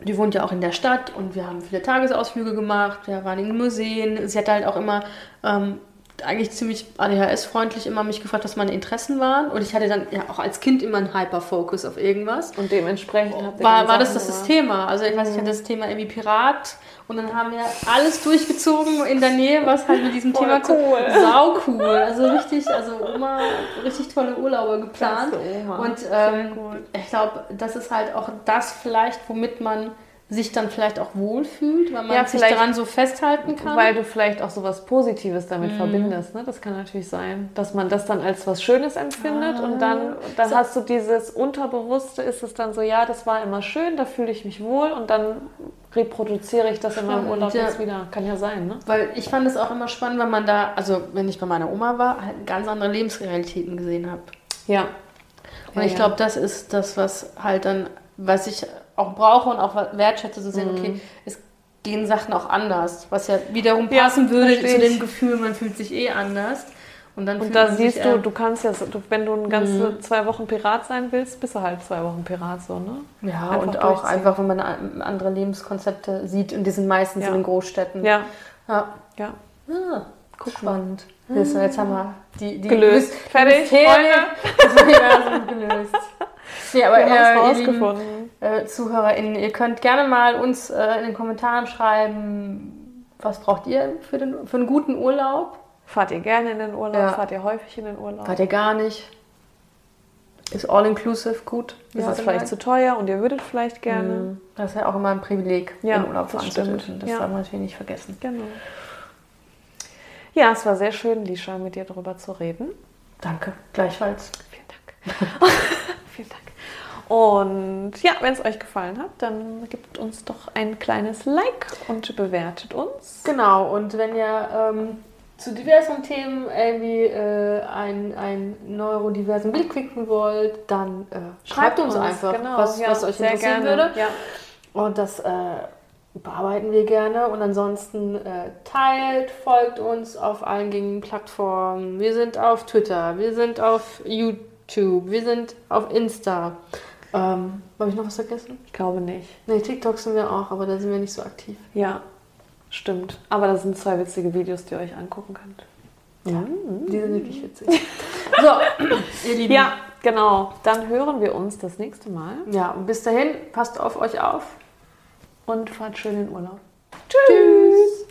die wohnt ja auch in der Stadt und wir haben viele Tagesausflüge gemacht, wir waren in Museen. Sie hat halt auch immer ähm, eigentlich ziemlich ADHS-freundlich immer mich gefragt, was meine Interessen waren. Und ich hatte dann ja auch als Kind immer einen Hyperfokus auf irgendwas. Und dementsprechend habt ihr War, war das das, das. Thema? Also ich weiß, ich hatte das Thema irgendwie Pirat und dann haben wir alles durchgezogen in der Nähe, was halt mit diesem Voll Thema zu- cool. Sau cool. Also richtig, also Oma richtig tolle Urlaube geplant. Klasse. Und ähm, ich glaube, das ist halt auch das vielleicht, womit man sich dann vielleicht auch wohlfühlt, weil man Ja, sich daran so festhalten kann. Weil du vielleicht auch so was Positives damit Mhm. verbindest. Ne? Das kann natürlich sein, dass man das dann als was Schönes empfindet und dann, dann Ah. So. hast du dieses Unterbewusste, ist es dann so, ja, das war immer schön, da fühle ich mich wohl und dann reproduziere ich das in meinem Urlaub ja. jetzt wieder. Kann ja sein, ne? Weil ich fand es auch immer spannend, wenn man da, also wenn ich bei meiner Oma war, halt ganz andere Lebensrealitäten gesehen habe. Ja. Und Ja, ich glaube, das ist das, was halt dann, was ich auch brauche und auch wertschätze, zu sehen, Mhm. okay, es gehen Sachen auch anders, was ja wiederum Ja, passen würde verstehe zu dem. Gefühl, man fühlt sich eh anders. Und dann Und da siehst du, du kannst ja, du, wenn du eine ganze Mhm. zwei Wochen Pirat sein willst, bist du halt zwei Wochen Pirat so, ne? Ja, einfach und auch einfach, wenn man an- andere Lebenskonzepte sieht, und die sind meistens Ja. in den Großstädten. Ja, ja. ja. Ah, guck spannend. Siehst du, jetzt haben wir die, die Gelöst. Fertig, Mysterien des Universums gelöst. Nee, aber Wir haben es äh, ihr lieben, rausgefunden. äh, ZuhörerInnen, ihr könnt gerne mal uns äh, in den Kommentaren schreiben, was braucht ihr für, den, für einen guten Urlaub? Fahrt ihr gerne in den Urlaub? Ja. Fahrt ihr häufig in den Urlaub? Wart ihr gar nicht? Ist all-inclusive gut? Ist es vielleicht zu teuer und ihr würdet vielleicht gerne? Mhm. Das ist ja auch immer ein Privileg, Ja, den Urlaub fahren zu dürfen. Das Ja. darf man natürlich nicht vergessen. Genau. Ja, es war sehr schön, Lisha, mit dir darüber zu reden. Danke, gleichfalls. Vielen Dank. <laughs> Vielen Dank. Und ja, wenn es euch gefallen hat, dann gebt uns doch ein kleines Like und bewertet uns. Genau, und wenn ihr ähm, zu diversen Themen irgendwie äh, einen, einen neurodiversen Blick klicken wollt, dann äh, schreibt, uns, einfach, genau, was, ja, was euch sehr interessieren gerne. würde. Ja. Und das äh, bearbeiten wir gerne. Und ansonsten äh, teilt, folgt uns auf allen gängigen Plattformen. Wir sind auf Twitter, wir sind auf YouTube, wir sind auf Insta. Ähm, Habe ich noch was vergessen? Ich glaube nicht. Nee, TikTok sind wir auch, aber da sind wir nicht so aktiv. Ja, stimmt. Aber das sind zwei witzige Videos, die ihr euch angucken könnt. Ja, die sind wirklich witzig. <laughs> so, ihr Lieben. Ja, genau. Dann hören wir uns das nächste Mal Ja, und bis dahin, passt auf euch auf. und fahrt schön in Urlaub. Tschüss.